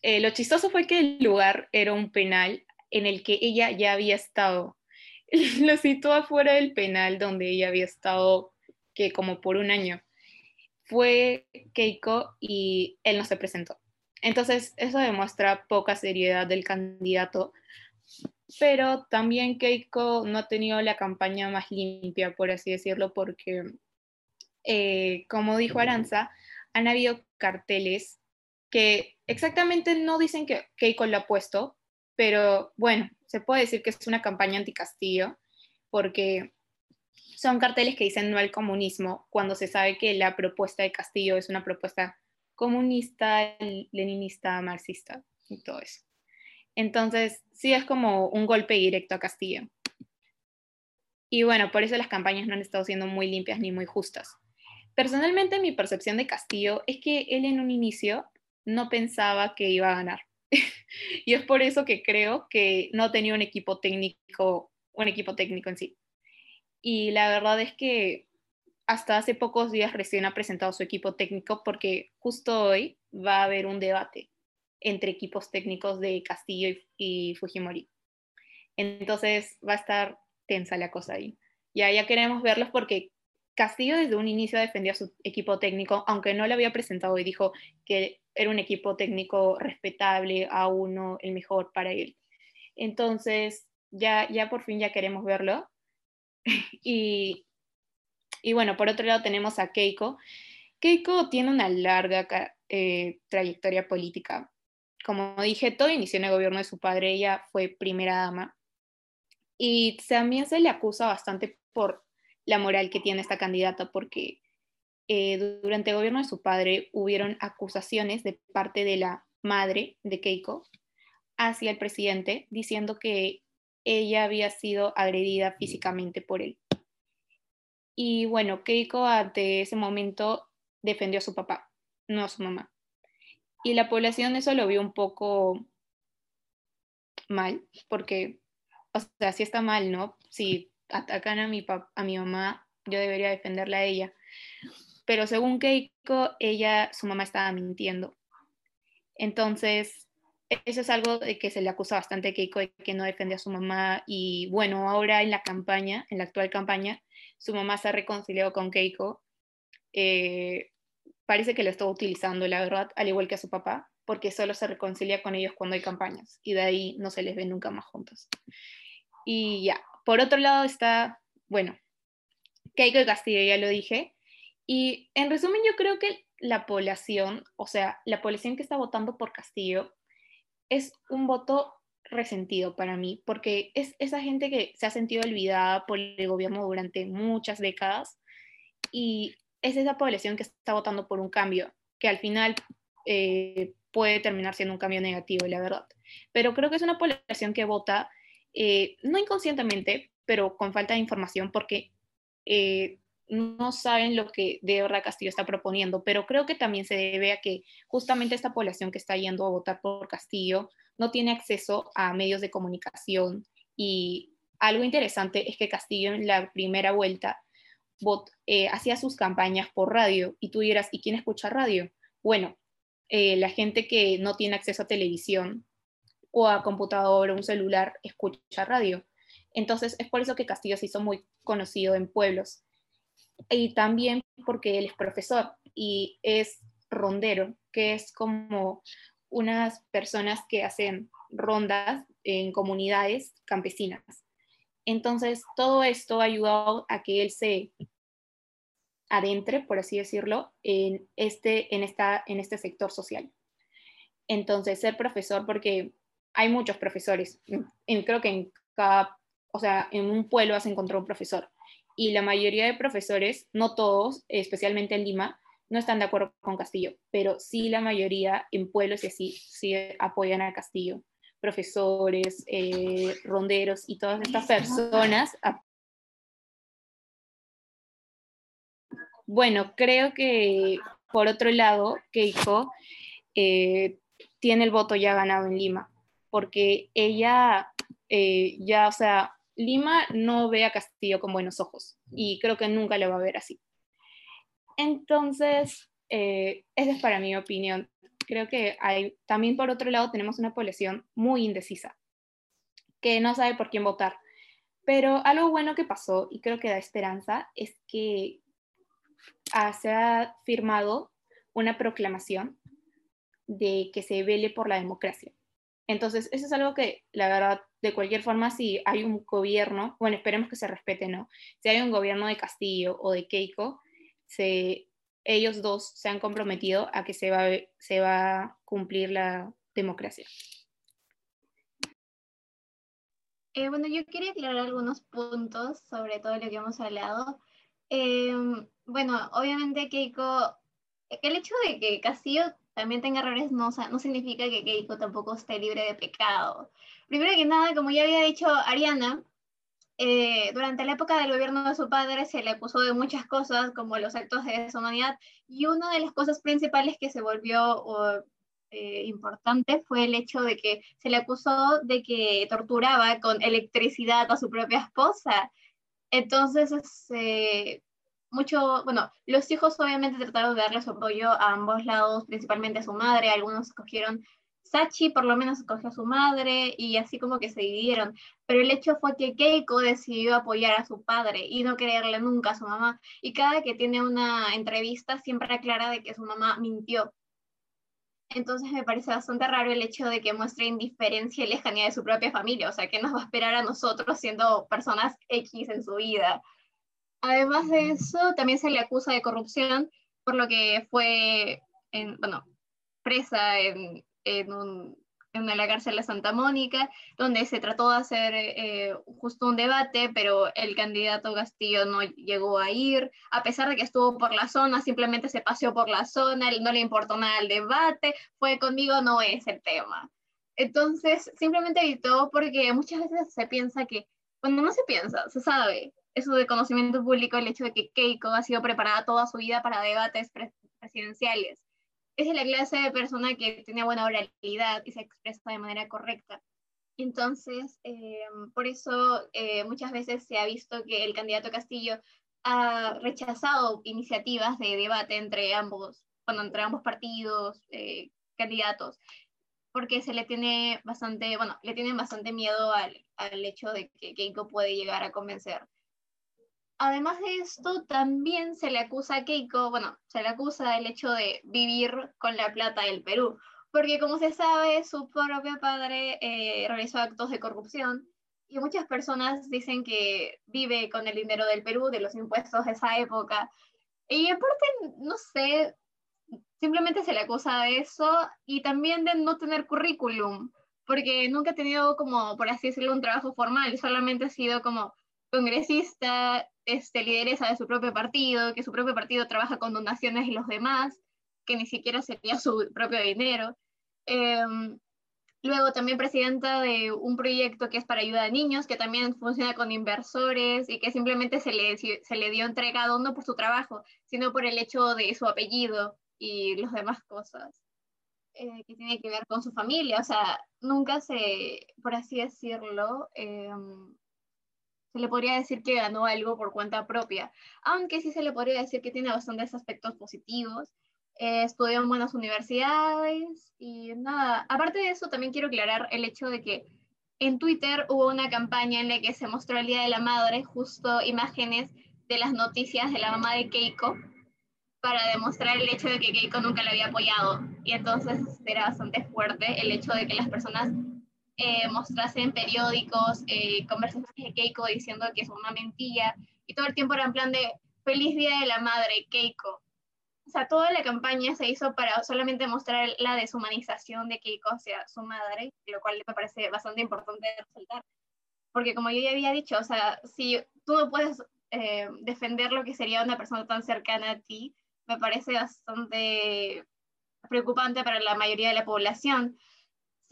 Eh, lo chistoso fue que el lugar era un penal en el que ella ya había estado. <laughs> Lo citó afuera del penal donde ella había estado que como por un año. Fue Keiko y él no se presentó. Entonces, eso demuestra poca seriedad del candidato, pero también Keiko no ha tenido la campaña más limpia, por así decirlo, porque, eh, como dijo Aranza, han habido carteles que exactamente no dicen que Keiko lo ha puesto, pero bueno, se puede decir que es una campaña anti-Castillo, porque son carteles que dicen no al comunismo, cuando se sabe que la propuesta de Castillo es una propuesta comunista, leninista, marxista y todo eso. Entonces, sí es como un golpe directo a Castillo. Y bueno, por eso las campañas no han estado siendo muy limpias ni muy justas. Personalmente, mi percepción de Castillo es que él en un inicio no pensaba que iba a ganar. <laughs> y es por eso que creo que no tenía un equipo técnico, un equipo técnico en sí. Y la verdad es que hasta hace pocos días recién ha presentado su equipo técnico porque justo hoy va a haber un debate entre equipos técnicos de Castillo y, Fujimori. Entonces va a estar tensa la cosa ahí. Ya, ya queremos verlos porque Castillo desde un inicio defendió a su equipo técnico, aunque no lo había presentado y dijo que era un equipo técnico respetable, a uno, el mejor para él. Entonces, ya, ya por fin ya queremos verlo. <laughs> y, bueno, por otro lado tenemos a Keiko. Keiko tiene una larga eh, trayectoria política. Como dije, todo inició en el gobierno de su padre, ella fue primera dama. Y también se le acusa bastante por la moral que tiene esta candidata, porque eh, durante el gobierno de su padre hubieron acusaciones de parte de la madre de Keiko hacia el presidente, diciendo que ella había sido agredida físicamente por él. Y bueno, Keiko ante ese momento defendió a su papá, no a su mamá. Y la población eso lo vio un poco mal, porque, o sea, si está mal, ¿no? Si atacan a mi, a mi mamá, yo debería defenderla a ella. Pero según Keiko, ella, su mamá estaba mintiendo. Entonces, eso es algo de que se le acusa bastante a Keiko de que no defiende a su mamá y bueno, ahora en la campaña, en la actual campaña, su mamá se ha reconciliado con Keiko. Eh, parece que lo está utilizando, la verdad, al igual que a su papá, porque solo se reconcilia con ellos cuando hay campañas y de ahí no se les ve nunca más juntos. Y ya, por otro lado está, bueno, Keiko y Castillo, ya lo dije. Y en resumen, yo creo que la población, o sea, la población que está votando por Castillo, es un voto resentido para mí, porque es esa gente que se ha sentido olvidada por el gobierno durante muchas décadas y es esa población que está votando por un cambio, que al final eh, puede terminar siendo un cambio negativo, la verdad. Pero creo que es una población que vota, eh, no inconscientemente, pero con falta de información, porque eh, no saben lo que verdad Castillo está proponiendo, pero creo que también se debe a que justamente esta población que está yendo a votar por Castillo no tiene acceso a medios de comunicación y algo interesante es que Castillo en la primera vuelta eh, hacía sus campañas por radio y tú dirás, ¿y quién escucha radio? Bueno, eh, la gente que no tiene acceso a televisión o a computador o un celular escucha radio. Entonces es por eso que Castillo se hizo muy conocido en pueblos. Y también porque él es profesor y es rondero, que es como unas personas que hacen rondas en comunidades campesinas. Entonces, todo esto ha ayudado a que él se adentre, por así decirlo, en este, en esta, en este sector social. Entonces, ser profesor, porque hay muchos profesores, creo que en cada, o sea, en un pueblo has encontrado un profesor, y la mayoría de profesores, no todos, especialmente en Lima, no están de acuerdo con Castillo, pero sí la mayoría en pueblos y así sí apoyan a Castillo. Profesores, eh, ronderos y todas estas personas. Bueno, creo que por otro lado, Keiko eh, tiene el voto ya ganado en Lima, porque ella eh, ya, o sea, Lima no ve a Castillo con buenos ojos y creo que nunca lo va a ver así. Entonces, eh, esa es para mi opinión. Creo que hay, también por otro lado tenemos una población muy indecisa, que no sabe por quién votar. Pero algo bueno que pasó, y creo que da esperanza, es que se ha firmado una proclamación de que se vele por la democracia. Entonces, eso es algo que, la verdad, de cualquier forma, si hay un gobierno, bueno, esperemos que se respete, ¿no? Si hay un gobierno de Castillo o de Keiko, se, ellos dos se han comprometido a que se va, se va a cumplir la democracia. Eh, bueno, yo quería aclarar algunos puntos sobre todo lo que hemos hablado. Em, bueno, obviamente Keiko, el hecho de que Castillo también tenga errores no, no significa que Keiko tampoco esté libre de pecado. Primero que nada, como ya había dicho Ariana, eh, durante la época del gobierno de su padre se le acusó de muchas cosas, como los actos de deshumanidad, y una de las cosas principales que se volvió eh, importante fue el hecho de que se le acusó de que torturaba con electricidad a su propia esposa. Entonces, eh, mucho, bueno, los hijos obviamente trataron de darle su apoyo a ambos lados, principalmente a su madre, algunos escogieron Sachi por lo menos escogió a su madre y así como que se dividieron, pero el hecho fue que Keiko decidió apoyar a su padre y no creerle nunca a su mamá y cada que tiene una entrevista siempre aclara de que su mamá mintió. Entonces me parece bastante raro el hecho de que muestre indiferencia y lejanía de su propia familia, o sea, que nos va a esperar a nosotros siendo personas X en su vida. Además de eso, también se le acusa de corrupción, por lo que fue, en, bueno, presa en, en, la cárcel de Santa Mónica, donde se trató de hacer eh, justo un debate, pero el candidato Castillo no llegó a ir, a pesar de que estuvo por la zona, simplemente se paseó por la zona, no le importó nada el debate, fue conmigo, no es el tema. Entonces, simplemente evitó porque muchas veces se piensa que, cuando no se piensa, se sabe, eso de conocimiento público, el hecho de que Keiko ha sido preparada toda su vida para debates presidenciales. Es la clase de persona que tiene buena oralidad y se expresa de manera correcta. Entonces, eh, por eso eh, muchas veces se ha visto que el candidato Castillo ha rechazado iniciativas de debate entre ambos, bueno, entre ambos partidos, eh, candidatos. porque se le tiene bastante, bueno, le tienen bastante miedo al, al hecho de que Keiko puede llegar a convencer. Además de esto, también se le acusa a Keiko, bueno, se le acusa el hecho de vivir con la plata del Perú, porque como se sabe, su propio padre eh, realizó actos de corrupción y muchas personas dicen que vive con el dinero del Perú, de los impuestos de esa época. Y aparte, no sé, simplemente se le acusa de eso y también de no tener currículum, porque nunca ha tenido como, por así decirlo, un trabajo formal, solamente ha sido como congresista, este, lideresa de su propio partido, que su propio partido trabaja con donaciones y los demás, que ni siquiera sería su propio dinero. Em, luego también presidenta de un proyecto que es para ayuda a niños, que también funciona con inversores y que simplemente se le, se le dio entregado no por su trabajo, sino por el hecho de su apellido y las demás cosas eh, que tiene que ver con su familia. O sea, nunca se, por así decirlo, em, se le podría decir que ganó algo por cuenta propia, aunque sí se le podría decir que tiene bastantes aspectos positivos eh, estudió en buenas universidades y nada. Aparte de eso, también quiero aclarar el hecho de que en Twitter hubo una campaña en la que se mostró el Día de la Madre, justo imágenes de las noticias de la mamá de Keiko, para demostrar el hecho de que Keiko nunca la había apoyado. Y entonces era bastante fuerte el hecho de que las personas eh, mostrasen periódicos, eh, conversaciones de Keiko diciendo que es una mentira, y todo el tiempo era en plan de feliz Día de la Madre, Keiko o sea, toda la campaña se hizo para solamente mostrar la deshumanización de Keiko hacia su madre, lo cual me parece bastante importante resaltar. Porque como yo ya había dicho, o sea, si tú no puedes eh, defender lo que sería una persona tan cercana a ti, me parece bastante preocupante para la mayoría de la población.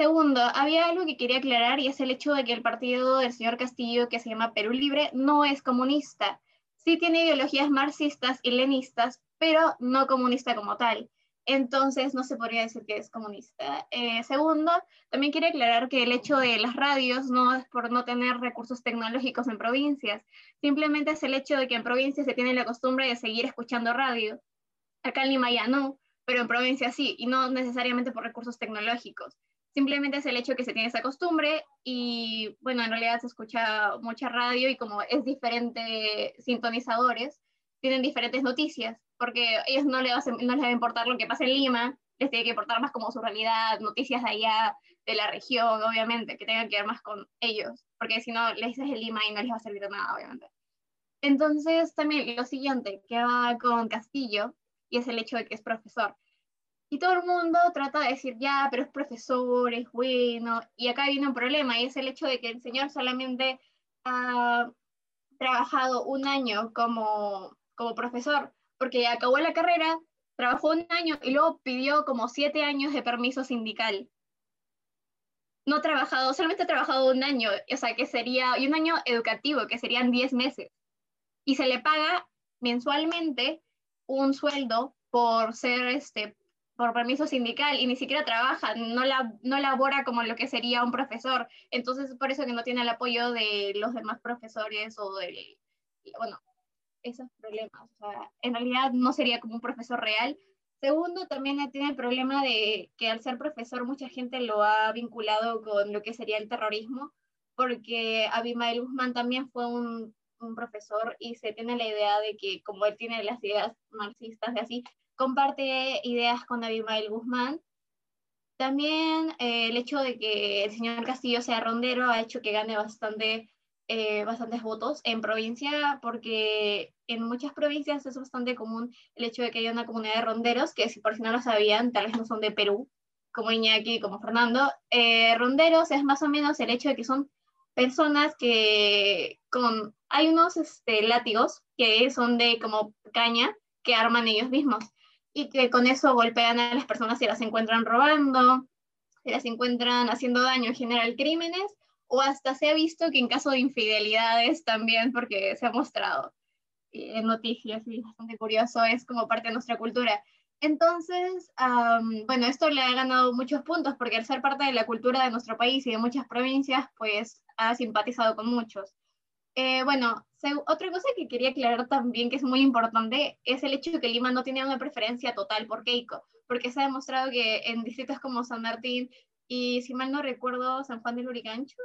Segundo, había algo que quería aclarar y es el hecho de que el partido del señor Castillo, que se llama Perú Libre, no es comunista. Sí tiene ideologías marxistas y lenistas, pero no comunista como tal. Entonces no se podría decir que es comunista. Eh, segundo, también quiero aclarar que el hecho de las radios no es por no tener recursos tecnológicos en provincias, simplemente es el hecho de que en provincias se tiene la costumbre de seguir escuchando radio. Acá en Lima ya no, pero en provincia sí, y no necesariamente por recursos tecnológicos. Simplemente es el hecho que se tiene esa costumbre y bueno, en realidad se escucha mucha radio y como es diferente sintonizadores, tienen diferentes noticias porque ellos no les, va a, no les va a importar lo que pasa en Lima, les tiene que importar más como su realidad, noticias de allá, de la región, obviamente, que tengan que ver más con ellos, porque si no, les dices el Lima y no les va a servir de nada, obviamente. Entonces, también lo siguiente, que va con Castillo, y es el hecho de que es profesor. Y todo el mundo trata de decir, ya, pero es profesor, es bueno, y acá viene un problema, y es el hecho de que el señor solamente ha trabajado un año como, como profesor, porque acabó la carrera, trabajó un año y luego pidió como siete años de permiso sindical. No ha trabajado, solamente ha trabajado un año, o sea, que sería, y un año educativo, que serían diez meses. Y se le paga mensualmente un sueldo por ser, este, por permiso sindical y ni siquiera trabaja, no, la, no labora como lo que sería un profesor. Entonces, por eso que no tiene el apoyo de los demás profesores o del, bueno, esos problemas. O sea, en realidad no sería como un profesor real. Segundo, también tiene el problema de que al ser profesor mucha gente lo ha vinculado con lo que sería el terrorismo, porque Abimael Guzmán también fue un, un profesor y se tiene la idea de que como él tiene las ideas marxistas y así, comparte ideas con Abimael Guzmán. También eh, el hecho de que el señor Castillo sea rondero ha hecho que gane bastante eh, bastantes votos en provincia, porque en muchas provincias es bastante común el hecho de que haya una comunidad de ronderos, que si por si no lo sabían, tal vez no son de Perú, como Iñaki, como Fernando. Eh, ronderos es más o menos el hecho de que son personas que con, hay unos este, látigos que son de como caña que arman ellos mismos y que con eso golpean a las personas si las encuentran robando, si las encuentran haciendo daño en general crímenes o hasta se ha visto que en caso de infidelidades también, porque se ha mostrado en noticias y bastante curioso, es como parte de nuestra cultura. Entonces, bueno, esto le ha ganado muchos puntos porque al ser parte de la cultura de nuestro país y de muchas provincias, pues ha simpatizado con muchos. Eh, bueno, otra cosa que quería aclarar también, que es muy importante, es el hecho de que Lima no tiene una preferencia total por Keiko, porque se ha demostrado que en distritos como San Martín y si mal no recuerdo, San Juan del Urigancho,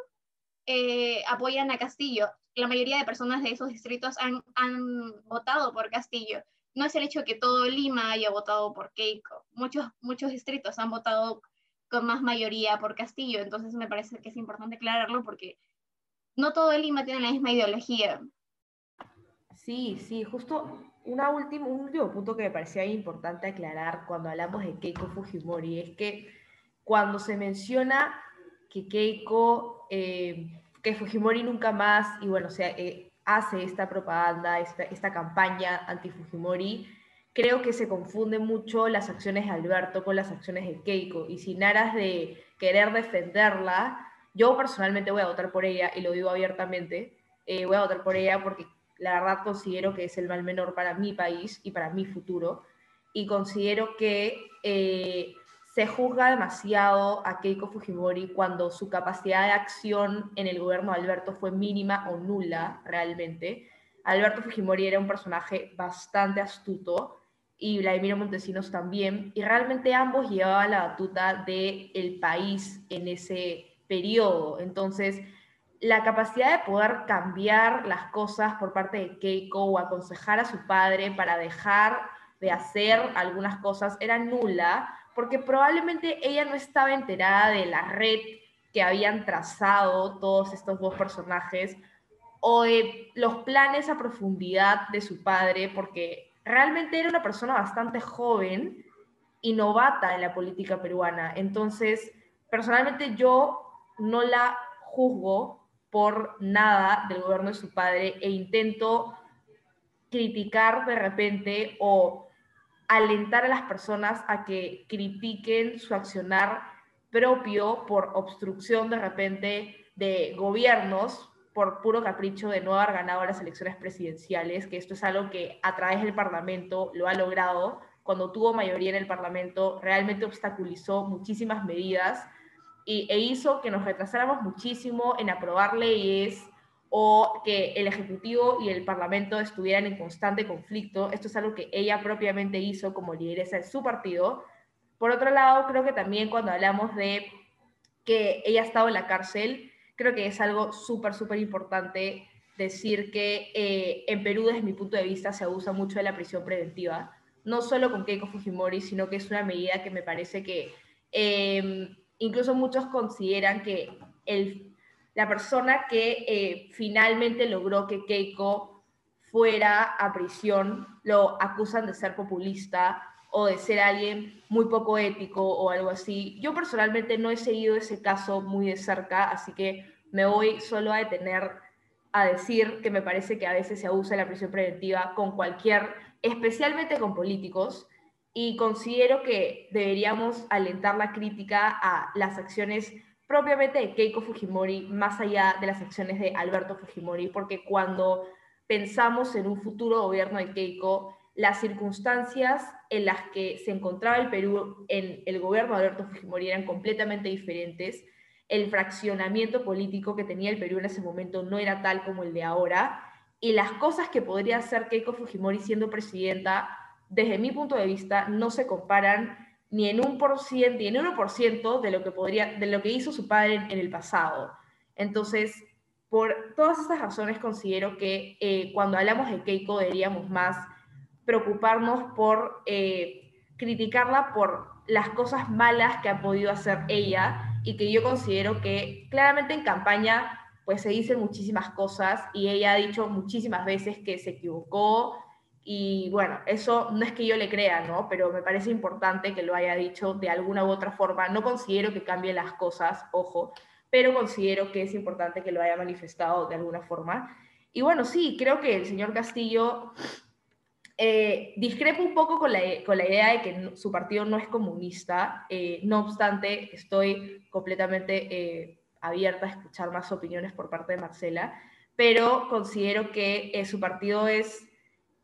eh, apoyan a Castillo. La mayoría de personas de esos distritos han, han votado por Castillo. No es el hecho que todo Lima haya votado por Keiko. Muchos, muchos distritos han votado con más mayoría por Castillo. Entonces me parece que es importante aclararlo porque no todo Lima tiene la misma ideología. Sí, sí, justo una última, un último punto que me parecía importante aclarar cuando hablamos de Keiko Fujimori es que cuando se menciona que Keiko, eh, que Fujimori nunca más, y bueno, sea, eh, hace esta propaganda, esta, esta campaña anti-Fujimori, creo que se confunden mucho las acciones de Alberto con las acciones de Keiko. Y sin aras de querer defenderla, yo personalmente voy a votar por ella, y lo digo abiertamente, eh, voy a votar por ella porque la verdad considero que es el mal menor para mi país y para mi futuro. Y considero que se juzga demasiado a Keiko Fujimori cuando su capacidad de acción en el gobierno de Alberto fue mínima o nula realmente. Alberto Fujimori era un personaje bastante astuto y Vladimiro Montesinos también, y realmente ambos llevaban la batuta del el país en ese periodo. Entonces, la capacidad de poder cambiar las cosas por parte de Keiko o aconsejar a su padre para dejar de hacer algunas cosas era nula porque probablemente ella no estaba enterada de la red que habían trazado todos estos dos personajes o de los planes a profundidad de su padre, porque realmente era una persona bastante joven y novata en la política peruana. Entonces, personalmente yo no la juzgo por nada del gobierno de su padre e intento criticar de repente o alentar a las personas a que critiquen su accionar propio por obstrucción de repente de gobiernos por puro capricho de no haber ganado las elecciones presidenciales, que esto es algo que a través del Parlamento lo ha logrado. Cuando tuvo mayoría en el Parlamento, realmente obstaculizó muchísimas medidas y, e hizo que nos retrasáramos muchísimo en aprobar leyes, o que el Ejecutivo y el Parlamento estuvieran en constante conflicto. Esto es algo que ella propiamente hizo como lideresa de su partido. Por otro lado, creo que también cuando hablamos de que ella ha estado en la cárcel, creo que es algo súper, súper importante decir que eh, en Perú, desde mi punto de vista, se abusa mucho de la prisión preventiva, no solo con Keiko Fujimori, sino que es una medida que me parece que eh, incluso muchos consideran que el la persona que eh, finalmente logró que Keiko fuera a prisión, lo acusan de ser populista o de ser alguien muy poco ético o algo así. Yo personalmente no he seguido ese caso muy de cerca, así que me voy solo a detener a decir que me parece que a veces se abusa la prisión preventiva con cualquier, especialmente con políticos, y considero que deberíamos alentar la crítica a las acciones propiamente de Keiko Fujimori, más allá de las acciones de Alberto Fujimori, porque cuando pensamos en un futuro gobierno de Keiko, las circunstancias en las que se encontraba el Perú en el gobierno de Alberto Fujimori eran completamente diferentes. El fraccionamiento político que tenía el Perú en ese momento no era tal como el de ahora. Y las cosas que podría hacer Keiko Fujimori siendo presidenta, desde mi punto de vista, no se comparan ni en un por ciento, ni en uno por ciento de lo que podría, de lo que hizo su padre en, el pasado. Entonces, por todas estas razones considero que eh, cuando hablamos de Keiko deberíamos más preocuparnos por eh, criticarla por las cosas malas que ha podido hacer ella y que yo considero que claramente en campaña pues se dicen muchísimas cosas y ella ha dicho muchísimas veces que se equivocó, y bueno, eso no es que yo le crea, ¿no? Pero me parece importante que lo haya dicho de alguna u otra forma. No considero que cambie las cosas, ojo, pero considero que es importante que lo haya manifestado de alguna forma. Y bueno, sí, creo que el señor Castillo eh, discrepa un poco con la, con la, idea de que su partido no es comunista. Eh, no obstante, estoy completamente eh, abierta a escuchar más opiniones por parte de Marcela, pero considero que eh, su partido es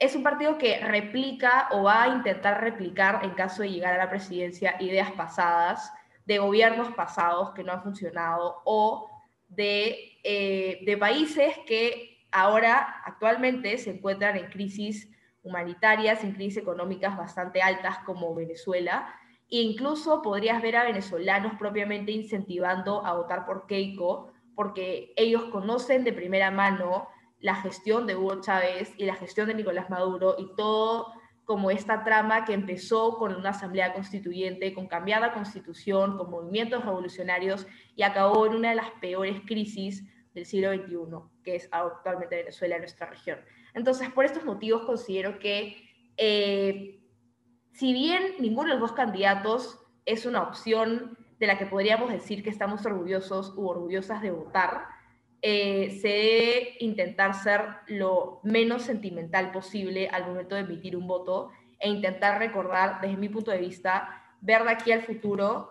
es un partido que replica o va a intentar replicar, en caso de llegar a la presidencia, ideas pasadas, de gobiernos pasados que no han funcionado o de, eh, de países que ahora actualmente se encuentran en crisis humanitarias, en crisis económicas bastante altas como Venezuela. E incluso podrías ver a venezolanos propiamente incentivando a votar por Keiko, porque ellos conocen de primera mano la gestión de Hugo Chávez y la gestión de Nicolás Maduro y todo como esta trama que empezó con una asamblea constituyente, con cambiada constitución, con movimientos revolucionarios y acabó en una de las peores crisis del siglo XXI, que es actualmente Venezuela, nuestra región. Entonces, por estos motivos considero que, eh, si bien ninguno de los dos candidatos es una opción de la que podríamos decir que estamos orgullosos u orgullosas de votar, eh, se debe intentar ser lo menos sentimental posible al momento de emitir un voto e intentar recordar, desde mi punto de vista, ver de aquí al futuro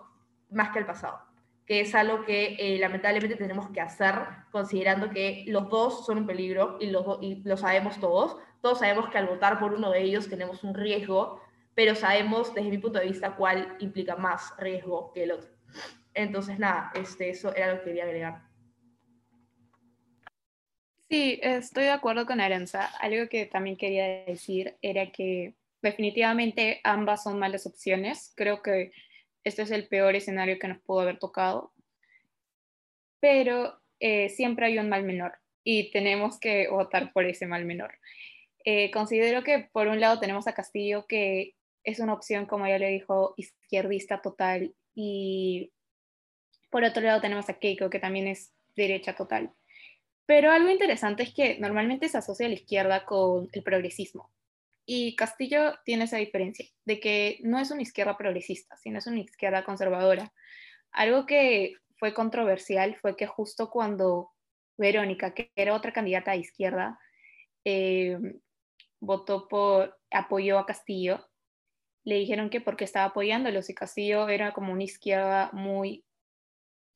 más que al pasado que es algo que eh, lamentablemente tenemos que hacer, considerando que los dos son un peligro y, los lo sabemos todos. Todos sabemos que al votar por uno de ellos tenemos un riesgo, pero sabemos desde mi punto de vista cuál implica más riesgo que el otro. Entonces, nada, este, eso era lo que quería agregar. Sí, estoy de acuerdo con Aranza. Algo que también quería decir era que definitivamente ambas son malas opciones. Creo que este es el peor escenario que nos pudo haber tocado, pero eh, siempre hay un mal menor y tenemos que votar por ese mal menor. Eh, considero que por un lado tenemos a Castillo, que es una opción, como ya le dijo, izquierdista total, y por otro lado tenemos a Keiko, que también es derecha total. Pero algo interesante es que normalmente se asocia a la izquierda con el progresismo. Y Castillo tiene esa diferencia, de que no es una izquierda progresista, sino es una izquierda conservadora. Algo que fue controversial fue que justo cuando Verónica, que era otra candidata a izquierda, eh, votó por, apoyó a Castillo, le dijeron que porque estaba apoyándolo, si Castillo era como una izquierda muy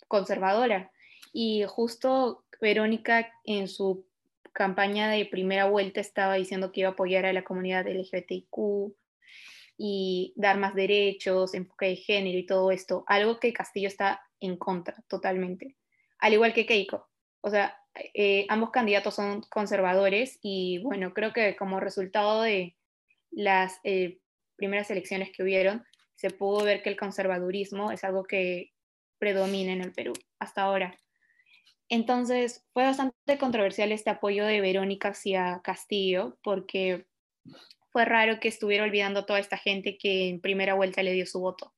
conservadora. Y justo Verónica en su campaña de primera vuelta estaba diciendo que iba a apoyar a la comunidad LGBTQ y dar más derechos, enfoque de género y todo esto, algo que Castillo está en contra totalmente, al igual que Keiko. O sea, eh, ambos candidatos son conservadores y bueno, creo que como resultado de las eh, primeras elecciones que hubieron, se pudo ver que el conservadurismo es algo que predomina en el Perú hasta ahora. Entonces fue bastante controversial este apoyo de Verónica hacia Castillo porque fue raro que estuviera olvidando a toda esta gente que en primera vuelta le dio su voto.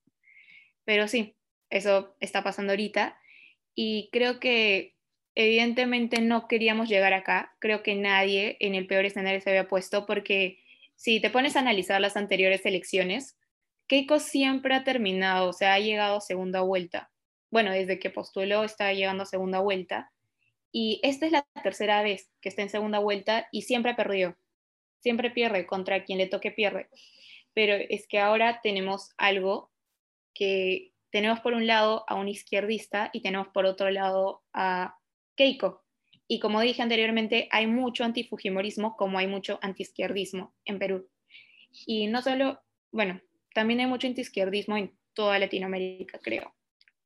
Pero sí, eso está pasando ahorita y creo que evidentemente no queríamos llegar acá. Creo que nadie en el peor escenario se había puesto porque si te pones a analizar las anteriores elecciones, Keiko siempre ha terminado, o sea, ha llegado a segunda vuelta bueno, desde que postuló está llegando a segunda vuelta. Y esta es la tercera vez que está en segunda vuelta y siempre perdió. Siempre pierde, contra quien le toque pierde. Pero es que ahora tenemos algo que tenemos por un lado a un izquierdista y tenemos por otro lado a Keiko. Y como dije anteriormente, hay mucho antifujimorismo como hay mucho antiizquierdismo en Perú. Y no solo, bueno, también hay mucho antiizquierdismo en toda Latinoamérica, creo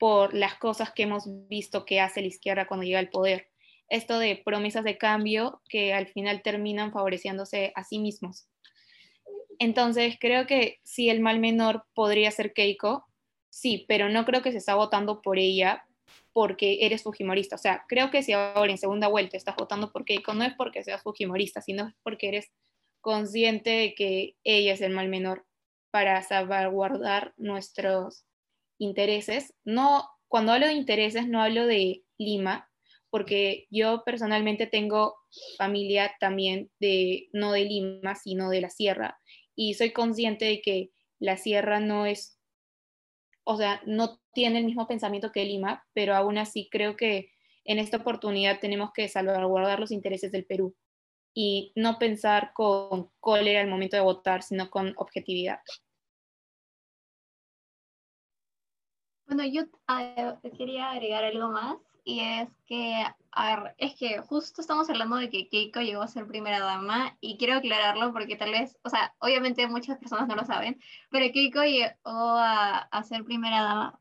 por las cosas que hemos visto que hace la izquierda cuando llega al poder. Esto de promesas de cambio que al final terminan favoreciéndose a sí mismos. Entonces, creo que sí, el mal menor podría ser Keiko, sí, pero no creo que se está votando por ella porque eres fujimorista. O sea, creo que si ahora en segunda vuelta estás votando por Keiko, no es porque seas fujimorista, sino porque eres consciente de que ella es el mal menor para salvaguardar nuestros intereses. No, cuando hablo de intereses no hablo de Lima, porque yo personalmente tengo familia también de no de Lima, sino de la sierra y soy consciente de que la sierra no es o sea, no tiene el mismo pensamiento que Lima, pero aún así creo que en esta oportunidad tenemos que salvaguardar los intereses del Perú y no pensar con cólera al momento de votar, sino con objetividad. Bueno, yo ah, quería agregar algo más y es que, es que justo estamos hablando de que Keiko llegó a ser primera dama y quiero aclararlo porque tal vez, o sea, obviamente muchas personas no lo saben, pero Keiko llegó a, ser primera dama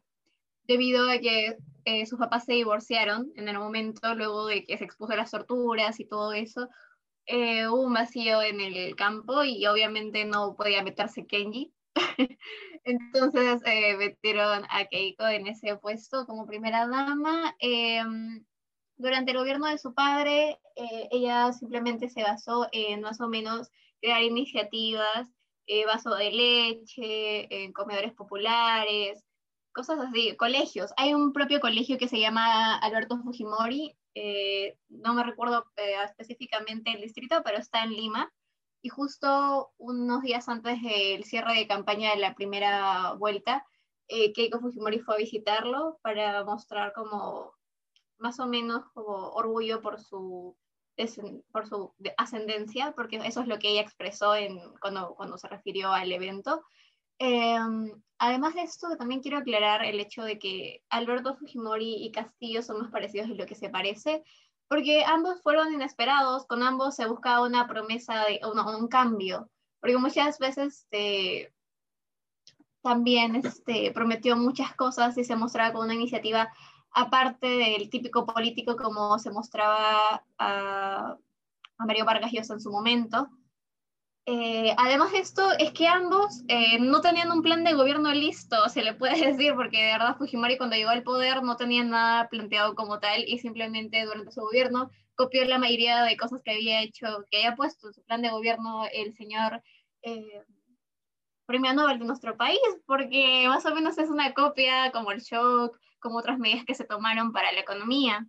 debido a que eh, sus papás se divorciaron en el momento luego de que se expuso a las torturas y todo eso. Eh, hubo un vacío en el campo y obviamente no podía meterse Kenji. <laughs> Entonces eh, metieron a Keiko en ese puesto como primera dama. Em, durante el gobierno de su padre, eh, ella simplemente se basó en más o menos crear iniciativas, eh, vaso de leche, en comedores populares, cosas así, colegios. Hay un propio colegio que se llama Alberto Fujimori, eh, no me recuerdo específicamente el distrito, pero está en Lima. Y justo unos días antes del cierre de campaña de la primera vuelta, eh, Keiko Fujimori fue a visitarlo para mostrar como más o menos como orgullo por su, por su ascendencia, porque eso es lo que ella expresó en, cuando, cuando se refirió al evento. Em, además de esto, también quiero aclarar el hecho de que Alberto Fujimori y Castillo son más parecidos de lo que se parece, porque ambos fueron inesperados, con ambos se buscaba una promesa de un cambio, porque muchas veces este, también este, prometió muchas cosas y se mostraba con una iniciativa aparte del típico político como se mostraba a, a Mario Vargas Llosa en su momento. Eh, además de esto, es que ambos eh, no tenían un plan de gobierno listo, <laughs> se le puede decir, porque de verdad Fujimori cuando llegó al poder no tenía nada planteado como tal y simplemente durante su gobierno copió la mayoría de cosas que había hecho, que había puesto en su plan de gobierno el señor eh, premio Nobel de nuestro país, porque más o menos es una copia como el shock, como otras medidas que se tomaron para la economía.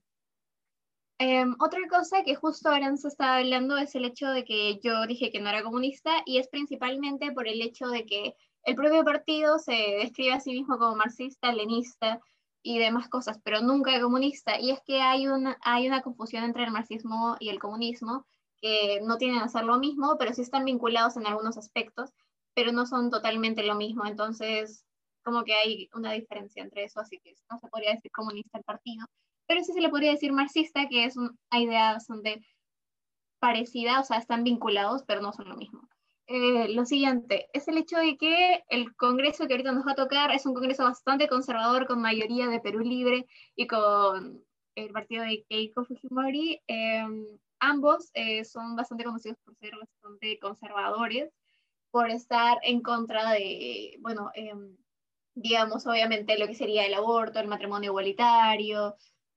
Em, otra cosa que justo ahora se estaba hablando es el hecho de que yo dije que no era comunista y es principalmente por el hecho de que el propio partido se describe a sí mismo como marxista, lenista y demás cosas, pero nunca comunista. Y es que hay una, hay una confusión entre el marxismo y el comunismo, que no tienen a ser lo mismo, pero sí están vinculados en algunos aspectos, pero no son totalmente lo mismo. Entonces, como que hay una diferencia entre eso, así que no se podría decir comunista el partido pero sí se le podría decir marxista, que es una idea bastante parecida, o sea, están vinculados, pero no son lo mismo. Eh, lo siguiente es el hecho de que el Congreso que ahorita nos va a tocar es un Congreso bastante conservador, con mayoría de Perú Libre y con el partido de Keiko Fujimori. Em, ambos eh, son bastante conocidos por ser bastante conservadores, por estar en contra de, bueno, em, digamos, obviamente lo que sería el aborto, el matrimonio igualitario,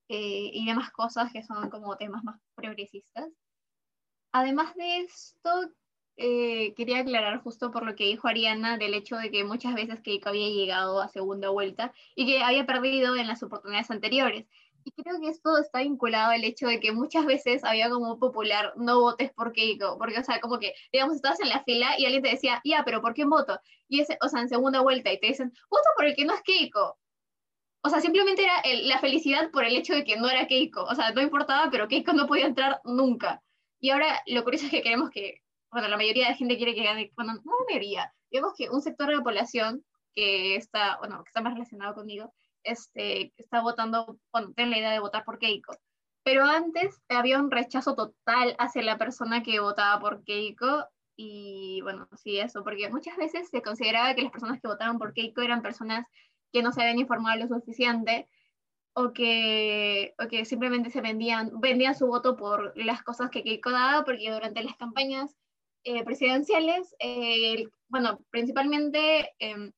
eh, y demás cosas que son como temas más progresistas. Además de esto, eh, quería aclarar justo por lo que dijo Ariana del hecho de que muchas veces Keiko había llegado a segunda vuelta y que había perdido en las oportunidades anteriores. Y creo que esto está vinculado al hecho de que muchas veces había como popular no votes por Keiko, porque, o sea, como que, digamos, estabas en la fila y alguien te decía, ya, pero ¿por qué voto? Y ese, o sea, en segunda vuelta y te dicen, voto por el que no es Keiko o sea, simplemente era la felicidad por el hecho de que no era Keiko. O sea, no importaba, pero Keiko no podía entrar nunca. Y ahora lo curioso es que queremos que, bueno, la mayoría de la gente quiere que gane, bueno, no la mayoría, digamos que un sector de la población que está, bueno, que está más relacionado conmigo, este, está votando, bueno, tiene la idea de votar por Keiko. Pero antes había un rechazo total hacia la persona que votaba por Keiko y bueno, sí, eso, porque muchas veces se consideraba que las personas que votaban por Keiko eran personas que no se habían informado lo suficiente o que, o que simplemente se vendían, vendían su voto por las cosas que Keiko daba, porque durante las campañas eh, presidenciales, eh, bueno, principalmente eh,